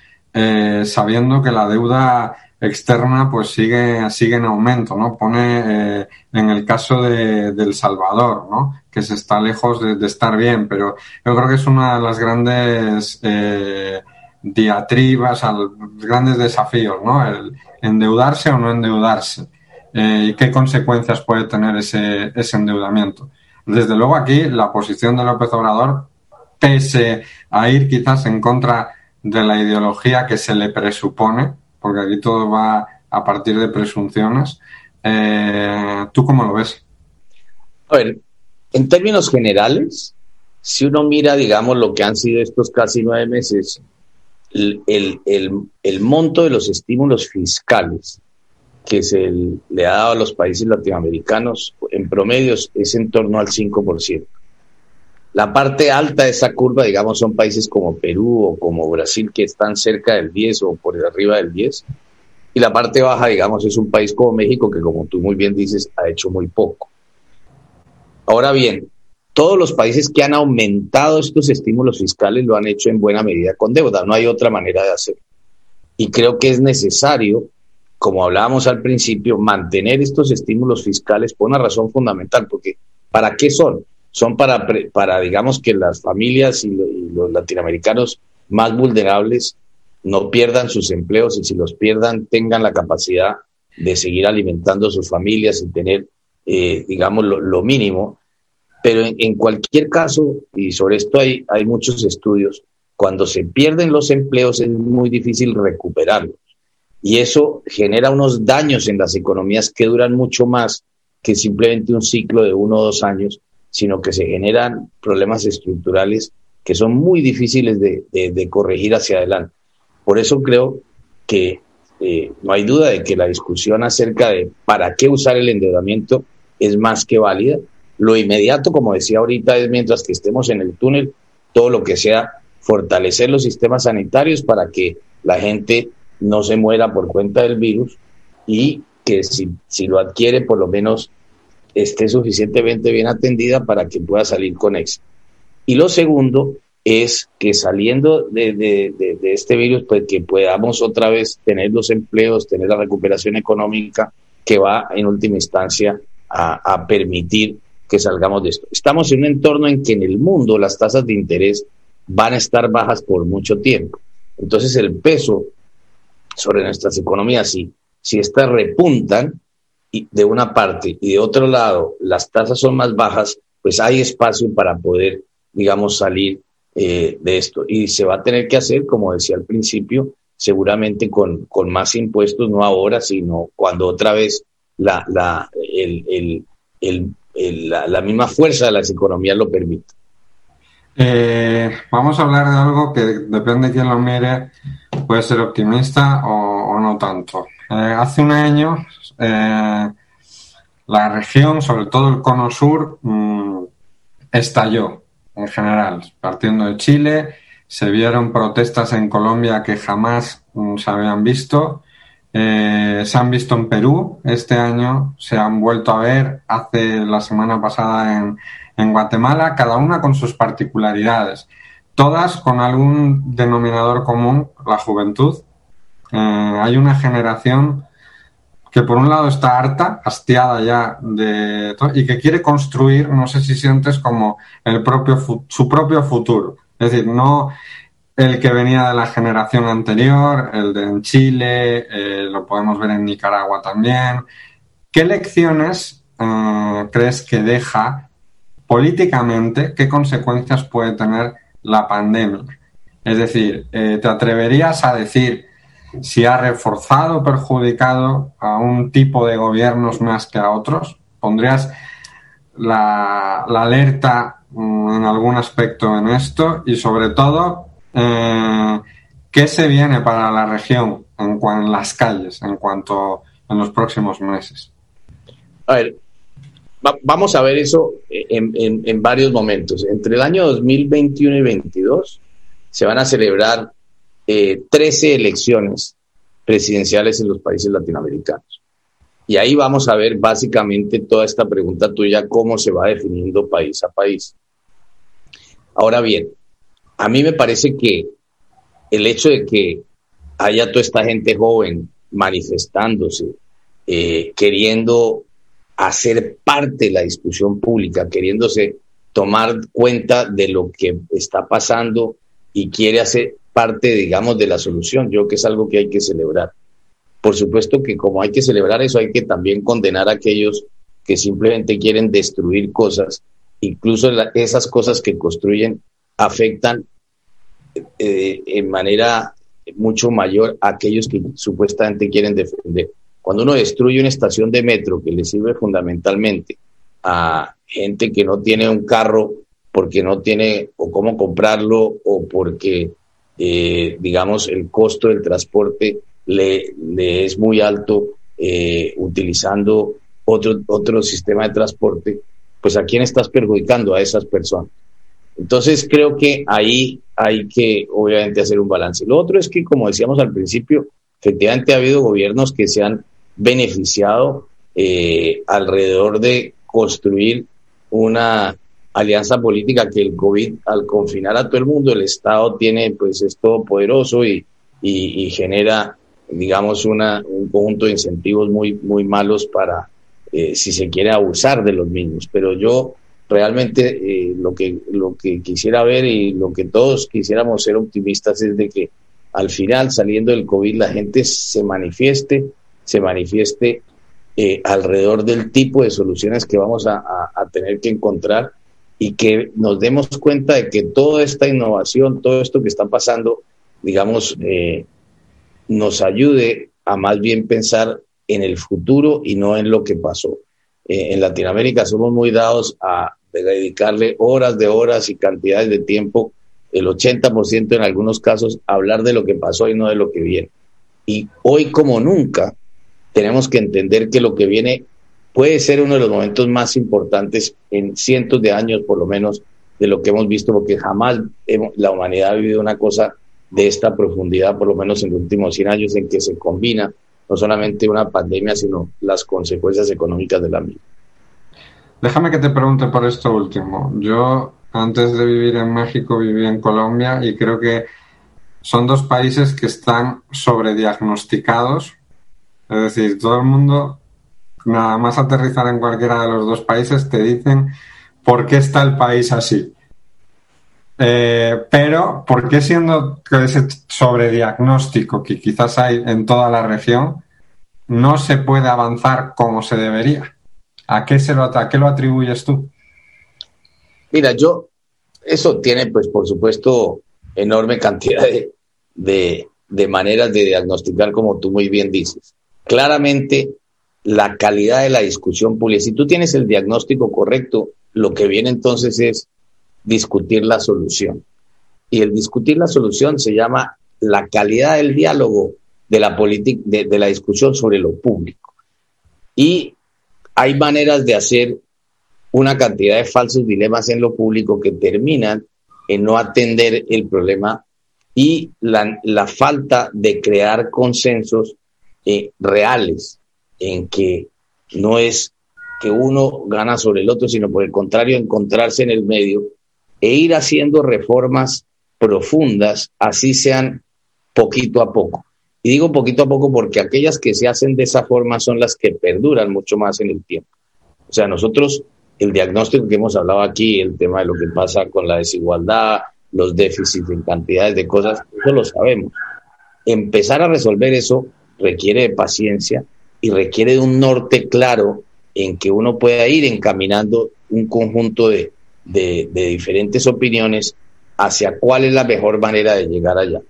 sabiendo que la deuda externa pues sigue, sigue en aumento, ¿no? Pone en el caso de, El Salvador, ¿no? Que se está lejos de, estar bien, pero yo creo que es una de las grandes diatribas, los grandes desafíos, ¿no? El, endeudarse o no endeudarse eh, y qué consecuencias puede tener ese, ese endeudamiento. Desde luego aquí la posición de López Obrador, pese a ir quizás en contra de la ideología que se le presupone, porque aquí todo va a partir de presunciones, eh, ¿tú cómo lo ves? A ver, en términos generales, si uno mira, digamos, lo que han sido estos casi nueve meses, el, el, monto de los estímulos fiscales que se le ha dado a los países latinoamericanos en promedios es en torno al 5%. La parte alta de esa curva, digamos, son países como Perú o como Brasil que están cerca del 10 o por arriba del 10. Y la parte baja, digamos, es un país como México que, como tú muy bien dices, ha hecho muy poco. Ahora bien, todos los países que han aumentado estos estímulos fiscales lo han hecho en buena medida con deuda, no hay otra manera de hacerlo. Y creo que es necesario, como hablábamos al principio, mantener estos estímulos fiscales por una razón fundamental, porque ¿para qué son? Son para, para digamos, que las familias y, los latinoamericanos más vulnerables no pierdan sus empleos y si los pierdan tengan la capacidad de seguir alimentando sus familias y tener, eh, digamos, lo mínimo pero en, cualquier caso, y sobre esto hay, hay muchos estudios, cuando se pierden los empleos es muy difícil recuperarlos. Y eso genera unos daños en las economías que duran mucho más que simplemente un ciclo de uno o dos años, sino que se generan problemas estructurales que son muy difíciles de, de, corregir hacia adelante. Por eso creo que eh, no hay duda de que la discusión acerca de para qué usar el endeudamiento es más que válida lo inmediato, como decía ahorita, es mientras que estemos en el túnel, todo lo que sea fortalecer los sistemas sanitarios para que la gente no se muera por cuenta del virus y que si, si lo adquiere, por lo menos esté suficientemente bien atendida para que pueda salir con éxito. Y lo segundo es que saliendo de, de, este virus, pues que podamos otra vez tener los empleos, tener la recuperación económica que va en última instancia a, a permitir que salgamos de esto. Estamos en un entorno en que en el mundo las tasas de interés van a estar bajas por mucho tiempo. Entonces el peso sobre nuestras economías, si, si estas repuntan y de una parte y de otro lado las tasas son más bajas, pues hay espacio para poder, digamos, salir eh, de esto. Y se va a tener que hacer, como decía al principio, seguramente con, con más impuestos, no ahora, sino cuando otra vez la, la, el, el, el la, misma fuerza de las economías lo permite. Eh, vamos a hablar de algo que depende de quién lo mire, puede ser optimista o, no tanto. Eh, hace un año eh, la región, sobre todo el cono sur, mm, estalló en general, partiendo de Chile. Se vieron protestas en Colombia que jamás mm, se habían visto eh, se han visto en Perú este año, se han vuelto a ver hace la semana pasada en, Guatemala, cada una con sus particularidades. todas con algún denominador común, la juventud. Eh, hay una generación que por un lado está harta, hastiada ya de todo, y que quiere construir, no sé si sientes, como el propio, su propio futuro. Es decir, no el que venía de la generación anterior, el de en Chile, eh, lo podemos ver en Nicaragua también. ¿Qué lecciones eh, crees que deja políticamente, qué consecuencias puede tener la pandemia? Es decir, ¿te atreverías a decir si ha reforzado o perjudicado a un tipo de gobiernos más que a otros? ¿Pondrías la, alerta mm, en algún aspecto en esto? Y sobre todo, eh, ¿qué se viene para la región en, en las calles en cuanto en los próximos meses? A ver, vamos a ver eso en, en, varios momentos. Entre el año 2021 y 2022 se van a celebrar 13 eh, elecciones presidenciales en los países latinoamericanos. Y ahí vamos a ver básicamente toda esta pregunta tuya, cómo se va definiendo país a país. Ahora bien, a mí me parece que el hecho de que haya toda esta gente joven manifestándose, eh, queriendo hacer parte de la discusión pública, queriéndose tomar cuenta de lo que está pasando y quiere hacer parte, digamos, de la solución. Yo creo que es algo que hay que celebrar. Por supuesto que como hay que celebrar eso, hay que también condenar a aquellos que simplemente quieren destruir cosas. Incluso esas cosas que construyen afectan eh, en manera mucho mayor a aquellos que supuestamente quieren defender. Cuando uno destruye una estación de metro que le sirve fundamentalmente a gente que no tiene un carro porque no tiene o cómo comprarlo o porque, eh, digamos, el costo del transporte le, es muy alto eh, utilizando otro, otro sistema de transporte, pues a quién estás perjudicando a esas personas. Entonces creo que ahí hay que obviamente hacer un balance. Lo otro es que, como decíamos al principio, efectivamente ha habido gobiernos que se han beneficiado eh, alrededor de construir una alianza política que el COVID, al confinar a todo el mundo, el Estado tiene, pues es todopoderoso y, y, genera, digamos, una, un conjunto de incentivos muy, muy malos para, eh, si se quiere, abusar de los mismos. Pero yo realmente eh, lo, que, lo que quisiera ver y lo que todos quisiéramos ser optimistas es de que al final, saliendo del COVID, la gente se manifieste, se manifieste eh, alrededor del tipo de soluciones que vamos a tener que encontrar y que nos demos cuenta de que toda esta innovación, todo esto que está pasando, digamos, eh, nos ayude a más bien pensar en el futuro y no en lo que pasó. Eh, en Latinoamérica somos muy dados a dedicarle horas de horas y cantidades de tiempo, el 80% en algunos casos, a hablar de lo que pasó y no de lo que viene. Y hoy como nunca tenemos que entender que lo que viene puede ser uno de los momentos más importantes en cientos de años, por lo menos, de lo que hemos visto, porque jamás la humanidad ha vivido una cosa de esta profundidad, por lo menos en los últimos 100 años, en que se combina no solamente una pandemia, sino las consecuencias económicas de la misma. Déjame que te pregunte por esto último. Yo, antes de vivir en México, viví en Colombia y creo que son dos países que están sobrediagnosticados. Es decir, todo el mundo nada más aterrizar en cualquiera de los dos países, te dicen por qué está el país así. Eh, pero, ¿por qué siendo ese sobrediagnóstico que quizás hay en toda la región, no se puede avanzar como se debería? ¿A qué, se lo, a qué lo atribuyes tú? Mira, yo, eso tiene, pues, por supuesto, enorme cantidad de, de maneras de diagnosticar, como tú muy bien dices. Claramente, la calidad de la discusión pública. Si tú tienes el diagnóstico correcto, lo que viene entonces es discutir la solución. Y el discutir la solución se llama la calidad del diálogo de la, de, de la discusión sobre lo público. Y hay maneras de hacer una cantidad de falsos dilemas en lo público que terminan en no atender el problema y la, falta de crear consensos eh, reales en que no es que uno gana sobre el otro, sino por el contrario, encontrarse en el medio e ir haciendo reformas profundas, así sean poquito a poco. Y digo poquito a poco porque aquellas que se hacen de esa forma son las que perduran mucho más en el tiempo. O sea, nosotros, el diagnóstico que hemos hablado aquí, el tema de lo que pasa con la desigualdad, los déficits en cantidades de cosas, eso lo sabemos. Empezar a resolver eso requiere de paciencia y requiere de un norte claro en que uno pueda ir encaminando un conjunto de, de, diferentes opiniones hacia cuál es la mejor manera de llegar allá.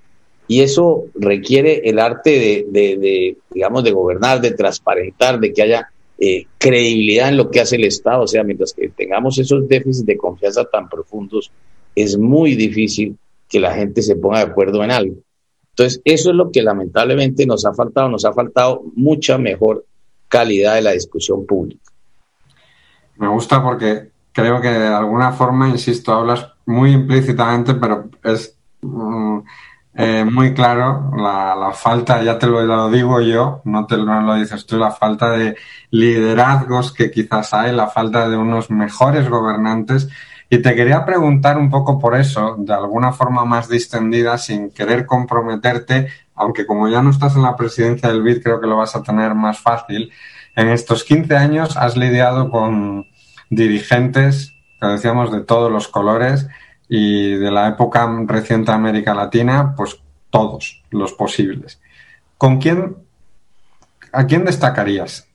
Y eso requiere el arte de, digamos, de gobernar, de transparentar, de que haya eh, credibilidad en lo que hace el Estado. O sea, mientras que tengamos esos déficits de confianza tan profundos, es muy difícil que la gente se ponga de acuerdo en algo. Entonces, eso es lo que lamentablemente nos ha faltado, nos ha faltado mucha mejor calidad de la discusión pública. Me gusta porque creo que de alguna forma, insisto, hablas muy implícitamente, pero es mm, eh, muy claro la, falta, ya te lo, digo yo, no te lo, lo dices tú, la falta de liderazgos que quizás hay, la falta de unos mejores gobernantes. Y te quería preguntar un poco por eso, de alguna forma más distendida, sin querer comprometerte, aunque como ya no estás en la presidencia del BID, creo que lo vas a tener más fácil. En estos 15 años has lidiado con dirigentes, que decíamos, de todos los colores y de la época reciente de América Latina, pues todos los posibles. ¿Con quién, a quién destacarías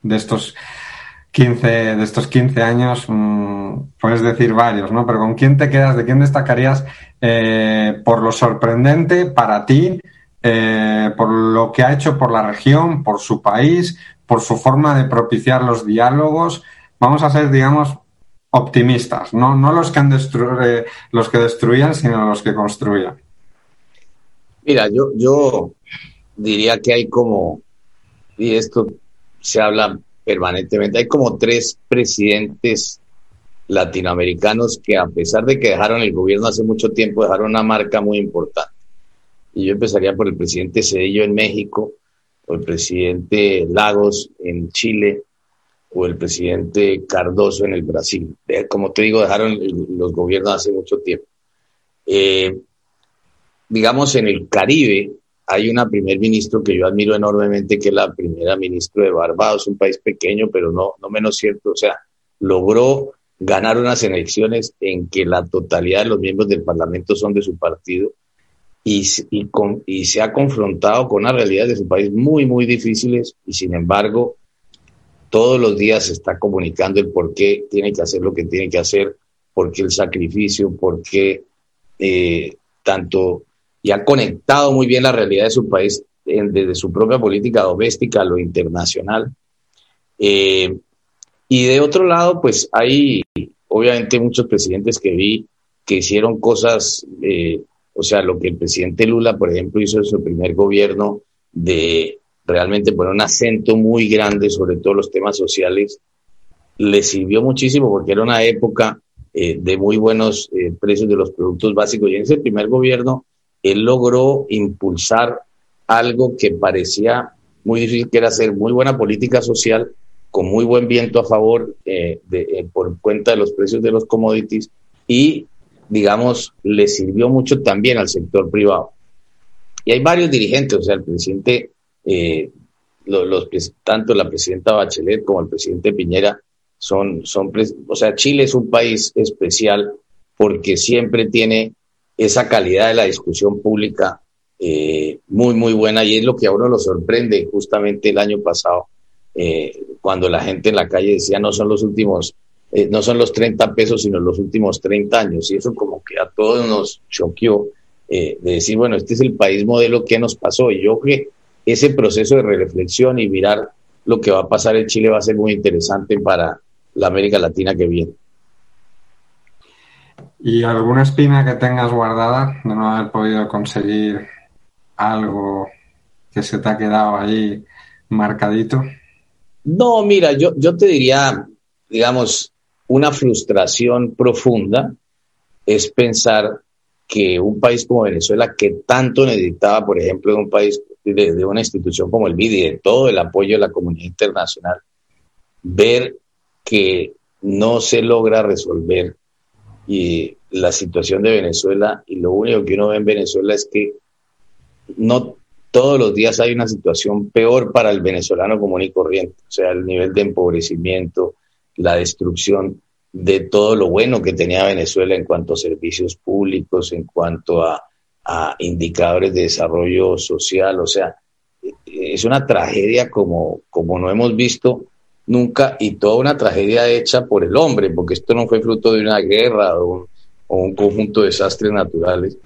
de estos 15, de estos 15 años? Mm, puedes decir varios, ¿no? Pero ¿con quién te quedas? ¿De quién destacarías eh, por lo sorprendente para ti, eh, por lo que ha hecho por la región, por su país, por su forma de propiciar los diálogos? vamos a ser, digamos, optimistas, no, no los, que han eh, los que destruían, sino los que construían. Mira, yo, yo diría que hay como, y esto se habla permanentemente, hay como tres presidentes latinoamericanos que a pesar de que dejaron el gobierno hace mucho tiempo, dejaron una marca muy importante. Y yo empezaría por el presidente Cedillo en México, o el presidente Lagos en Chile, o el presidente Cardoso en el Brasil. Como te digo, dejaron los gobiernos hace mucho tiempo. Eh, digamos, en el Caribe hay una primer ministro que yo admiro enormemente, que es la primera ministra de Barbados, un país pequeño, pero no, no menos cierto. O sea, logró ganar unas elecciones en que la totalidad de los miembros del Parlamento son de su partido y, y, y se ha confrontado con una realidad de su país muy, muy difíciles y sin embargo todos los días se está comunicando el por qué tiene que hacer lo que tiene que hacer, por qué el sacrificio, por qué eh, tanto, y ha conectado muy bien la realidad de su país desde su propia política doméstica a lo internacional. Eh, y de otro lado, pues hay obviamente muchos presidentes que vi que hicieron cosas, eh, o sea, lo que el presidente Lula, por ejemplo, hizo en su primer gobierno de realmente poner un acento muy grande sobre todos los temas sociales, le sirvió muchísimo porque era una época eh, de muy buenos precios de los productos básicos y en ese primer gobierno él logró impulsar algo que parecía muy difícil, que era hacer muy buena política social con muy buen viento a favor eh, de, por cuenta de los precios de los commodities y, digamos, le sirvió mucho también al sector privado. Y hay varios dirigentes, o sea, el presidente eh, tanto la presidenta Bachelet como el presidente Piñera son, son, o sea, Chile es un país especial porque siempre tiene esa calidad de la discusión pública eh, muy, muy buena y es lo que a uno lo sorprende justamente el año pasado, eh, cuando la gente en la calle decía no son los últimos, eh, no son los 30 pesos, sino los últimos 30 años y eso como que a todos nos choqueó de decir, bueno, este es el país modelo que nos pasó y yo que ese proceso de reflexión y mirar lo que va a pasar en Chile va a ser muy interesante para la América Latina que viene. ¿Y alguna espina que tengas guardada de no haber podido conseguir algo que se te ha quedado ahí marcadito? No, mira, yo, yo te diría, digamos, una frustración profunda es pensar que un país como Venezuela, que tanto necesitaba, por ejemplo, de un país de, una institución como el BID y de todo el apoyo de la comunidad internacional, ver que no se logra resolver y la situación de Venezuela y lo único que uno ve en Venezuela es que no todos los días hay una situación peor para el venezolano común y corriente, o sea, el nivel de empobrecimiento, la destrucción de todo lo bueno que tenía Venezuela en cuanto a servicios públicos, en cuanto a, indicadores de desarrollo social, o sea, es una tragedia como, como no hemos visto nunca y toda una tragedia hecha por el hombre, porque esto no fue fruto de una guerra o un, conjunto de desastres naturales.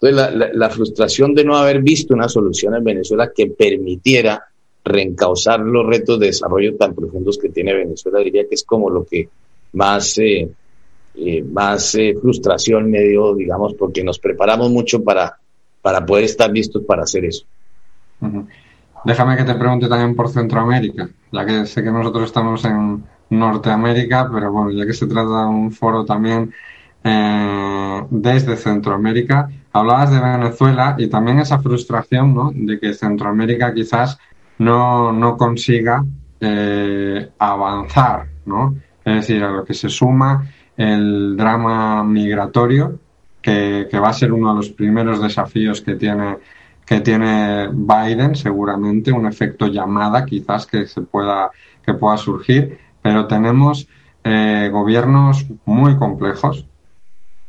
Entonces, la, frustración de no haber visto una solución en Venezuela que permitiera reencauzar los retos de desarrollo tan profundos que tiene Venezuela, diría que es como lo que más, eh, eh, más eh, frustración me dio, digamos, porque nos preparamos mucho para, para poder estar listos para hacer eso. Déjame que te pregunte también por Centroamérica, ya que sé que nosotros estamos en Norteamérica, pero bueno, ya que se trata de un foro también eh, desde Centroamérica, hablabas de Venezuela y también esa frustración ¿no? de que Centroamérica quizás no, no consiga eh, avanzar, ¿no? Es decir, a lo que se suma el drama migratorio, que, que va a ser uno de los primeros desafíos que tiene que tiene Biden, seguramente un efecto llamada quizás que se pueda que pueda surgir, pero tenemos eh, gobiernos muy complejos,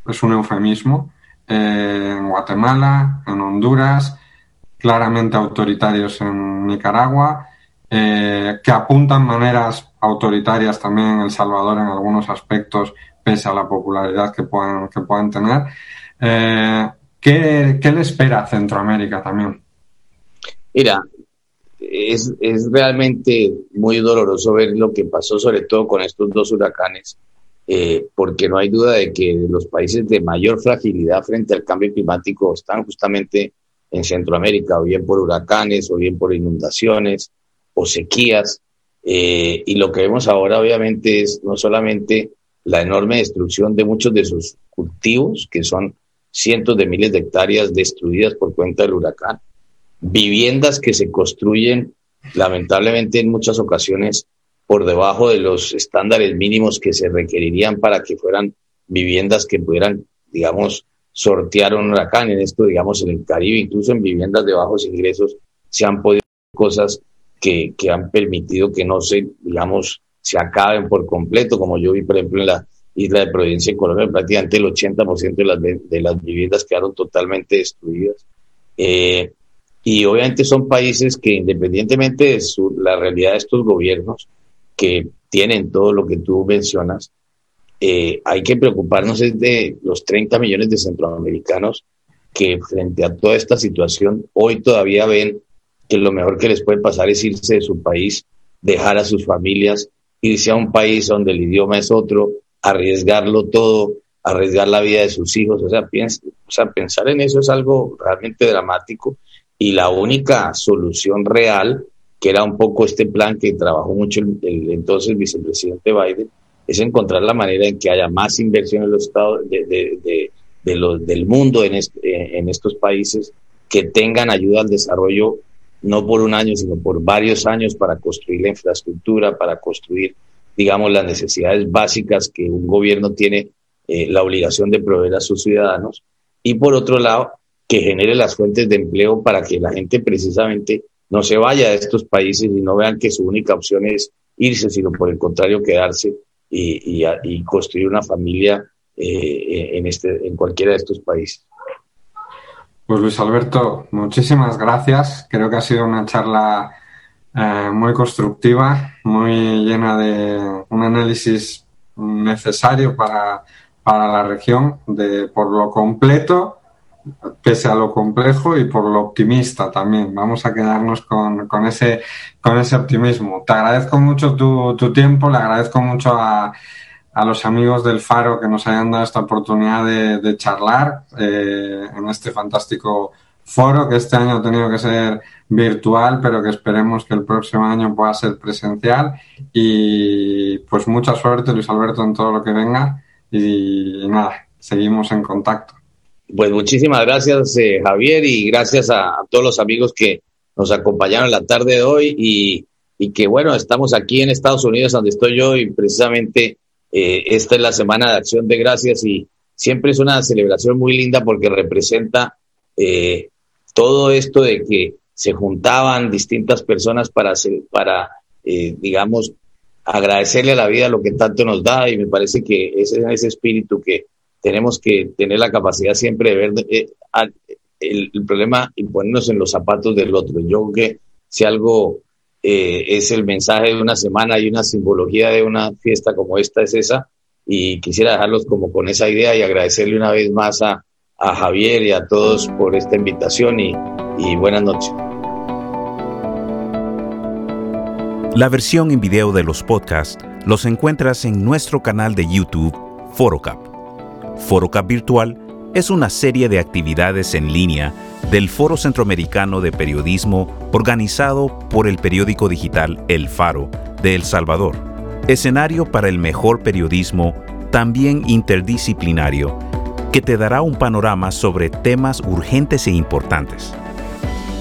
es un eufemismo, eh, en Guatemala, en Honduras, claramente autoritarios en Nicaragua, eh, que apuntan maneras autoritarias también en El Salvador en algunos aspectos, pese a la popularidad que puedan, que puedan tener. ¿Qué, le espera a Centroamérica también? Mira, es, realmente muy doloroso ver lo que pasó, sobre todo con estos dos huracanes, eh, porque no hay duda de que los países de mayor fragilidad frente al cambio climático están justamente en Centroamérica, o bien por huracanes, o bien por inundaciones, o sequías. Eh, y lo que vemos ahora, obviamente, es no solamente la enorme destrucción de muchos de sus cultivos, que son cientos de miles de hectáreas destruidas por cuenta del huracán, viviendas que se construyen lamentablemente en muchas ocasiones por debajo de los estándares mínimos que se requerirían para que fueran viviendas que pudieran, digamos, sortear un huracán. En esto, digamos, en el Caribe, incluso en viviendas de bajos ingresos, se han podido cosas que, que han permitido que no se, digamos, se acaben por completo, como yo vi, por ejemplo, en la Isla de Providencia en Colombia, prácticamente el 80% de las, de las viviendas quedaron totalmente destruidas. Eh, y obviamente son países que independientemente de su, la realidad de estos gobiernos, que tienen todo lo que tú mencionas, eh, hay que preocuparnos de los 30 millones de centroamericanos que frente a toda esta situación hoy todavía ven que lo mejor que les puede pasar es irse de su país, dejar a sus familias, irse a un país donde el idioma es otro, arriesgarlo todo, arriesgar la vida de sus hijos. O sea, sea, pensar en eso es algo realmente dramático y la única solución real, que era un poco este plan que trabajó mucho el, entonces vicepresidente Biden, es encontrar la manera en que haya más inversión en los estados de, los, del mundo en, en estos países que tengan ayuda al desarrollo no por un año, sino por varios años para construir la infraestructura, para construir digamos, las necesidades básicas que un gobierno tiene eh, la obligación de proveer a sus ciudadanos, y por otro lado, que genere las fuentes de empleo para que la gente precisamente no se vaya de estos países y no vean que su única opción es irse, sino por el contrario quedarse y, y, construir una familia eh, en, este, en cualquiera de estos países. Pues Luis Alberto, muchísimas gracias. Creo que ha sido una charla eh, muy constructiva, muy llena de un análisis necesario para, para la región, de, por lo completo, pese a lo complejo y por lo optimista también. Vamos a quedarnos con, con, ese, con ese optimismo. Te agradezco mucho tu, tu tiempo, le agradezco mucho a, a los amigos del Faro que nos hayan dado esta oportunidad de, de charlar eh, en este fantástico foro que este año ha tenido que ser virtual, pero que esperemos que el próximo año pueda ser presencial. Y pues mucha suerte, Luis Alberto, en todo lo que venga. Y, nada, seguimos en contacto. Pues muchísimas gracias, eh, Javier, y gracias a, todos los amigos que nos acompañaron la tarde de hoy y, y, que, bueno, estamos aquí en Estados Unidos, donde estoy yo, y precisamente eh, esta es la semana de acción de gracias y siempre es una celebración muy linda porque representa eh, todo esto de que se juntaban distintas personas para, para eh, digamos, agradecerle a la vida lo que tanto nos da y me parece que ese es ese espíritu que tenemos que tener la capacidad siempre de ver eh, el, problema y ponernos en los zapatos del otro. Yo creo que si algo eh, es el mensaje de una semana y una simbología de una fiesta como esta es esa, y quisiera dejarlos como con esa idea y agradecerle una vez más a, a Javier y a todos por esta invitación y, y buenas noches. La versión en video de los podcasts los encuentras en nuestro canal de YouTube Forocap. Forocap Virtual es una serie de actividades en línea del Foro Centroamericano de Periodismo organizado por el periódico digital El Faro de El Salvador. Escenario para el mejor periodismo, también interdisciplinario, que te dará un panorama sobre temas urgentes e importantes.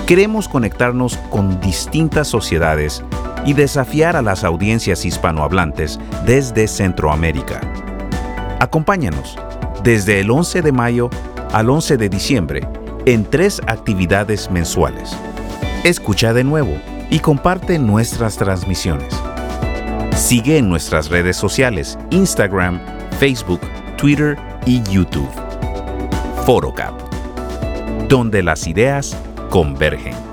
Queremos conectarnos con distintas sociedades y desafiar a las audiencias hispanohablantes desde Centroamérica. Acompáñanos desde el 11 de mayo al 11 de diciembre en tres actividades mensuales. Escucha de nuevo y comparte nuestras transmisiones. Sigue en nuestras redes sociales, Instagram, Facebook, Twitter y YouTube. Forocap, donde las ideas convergen.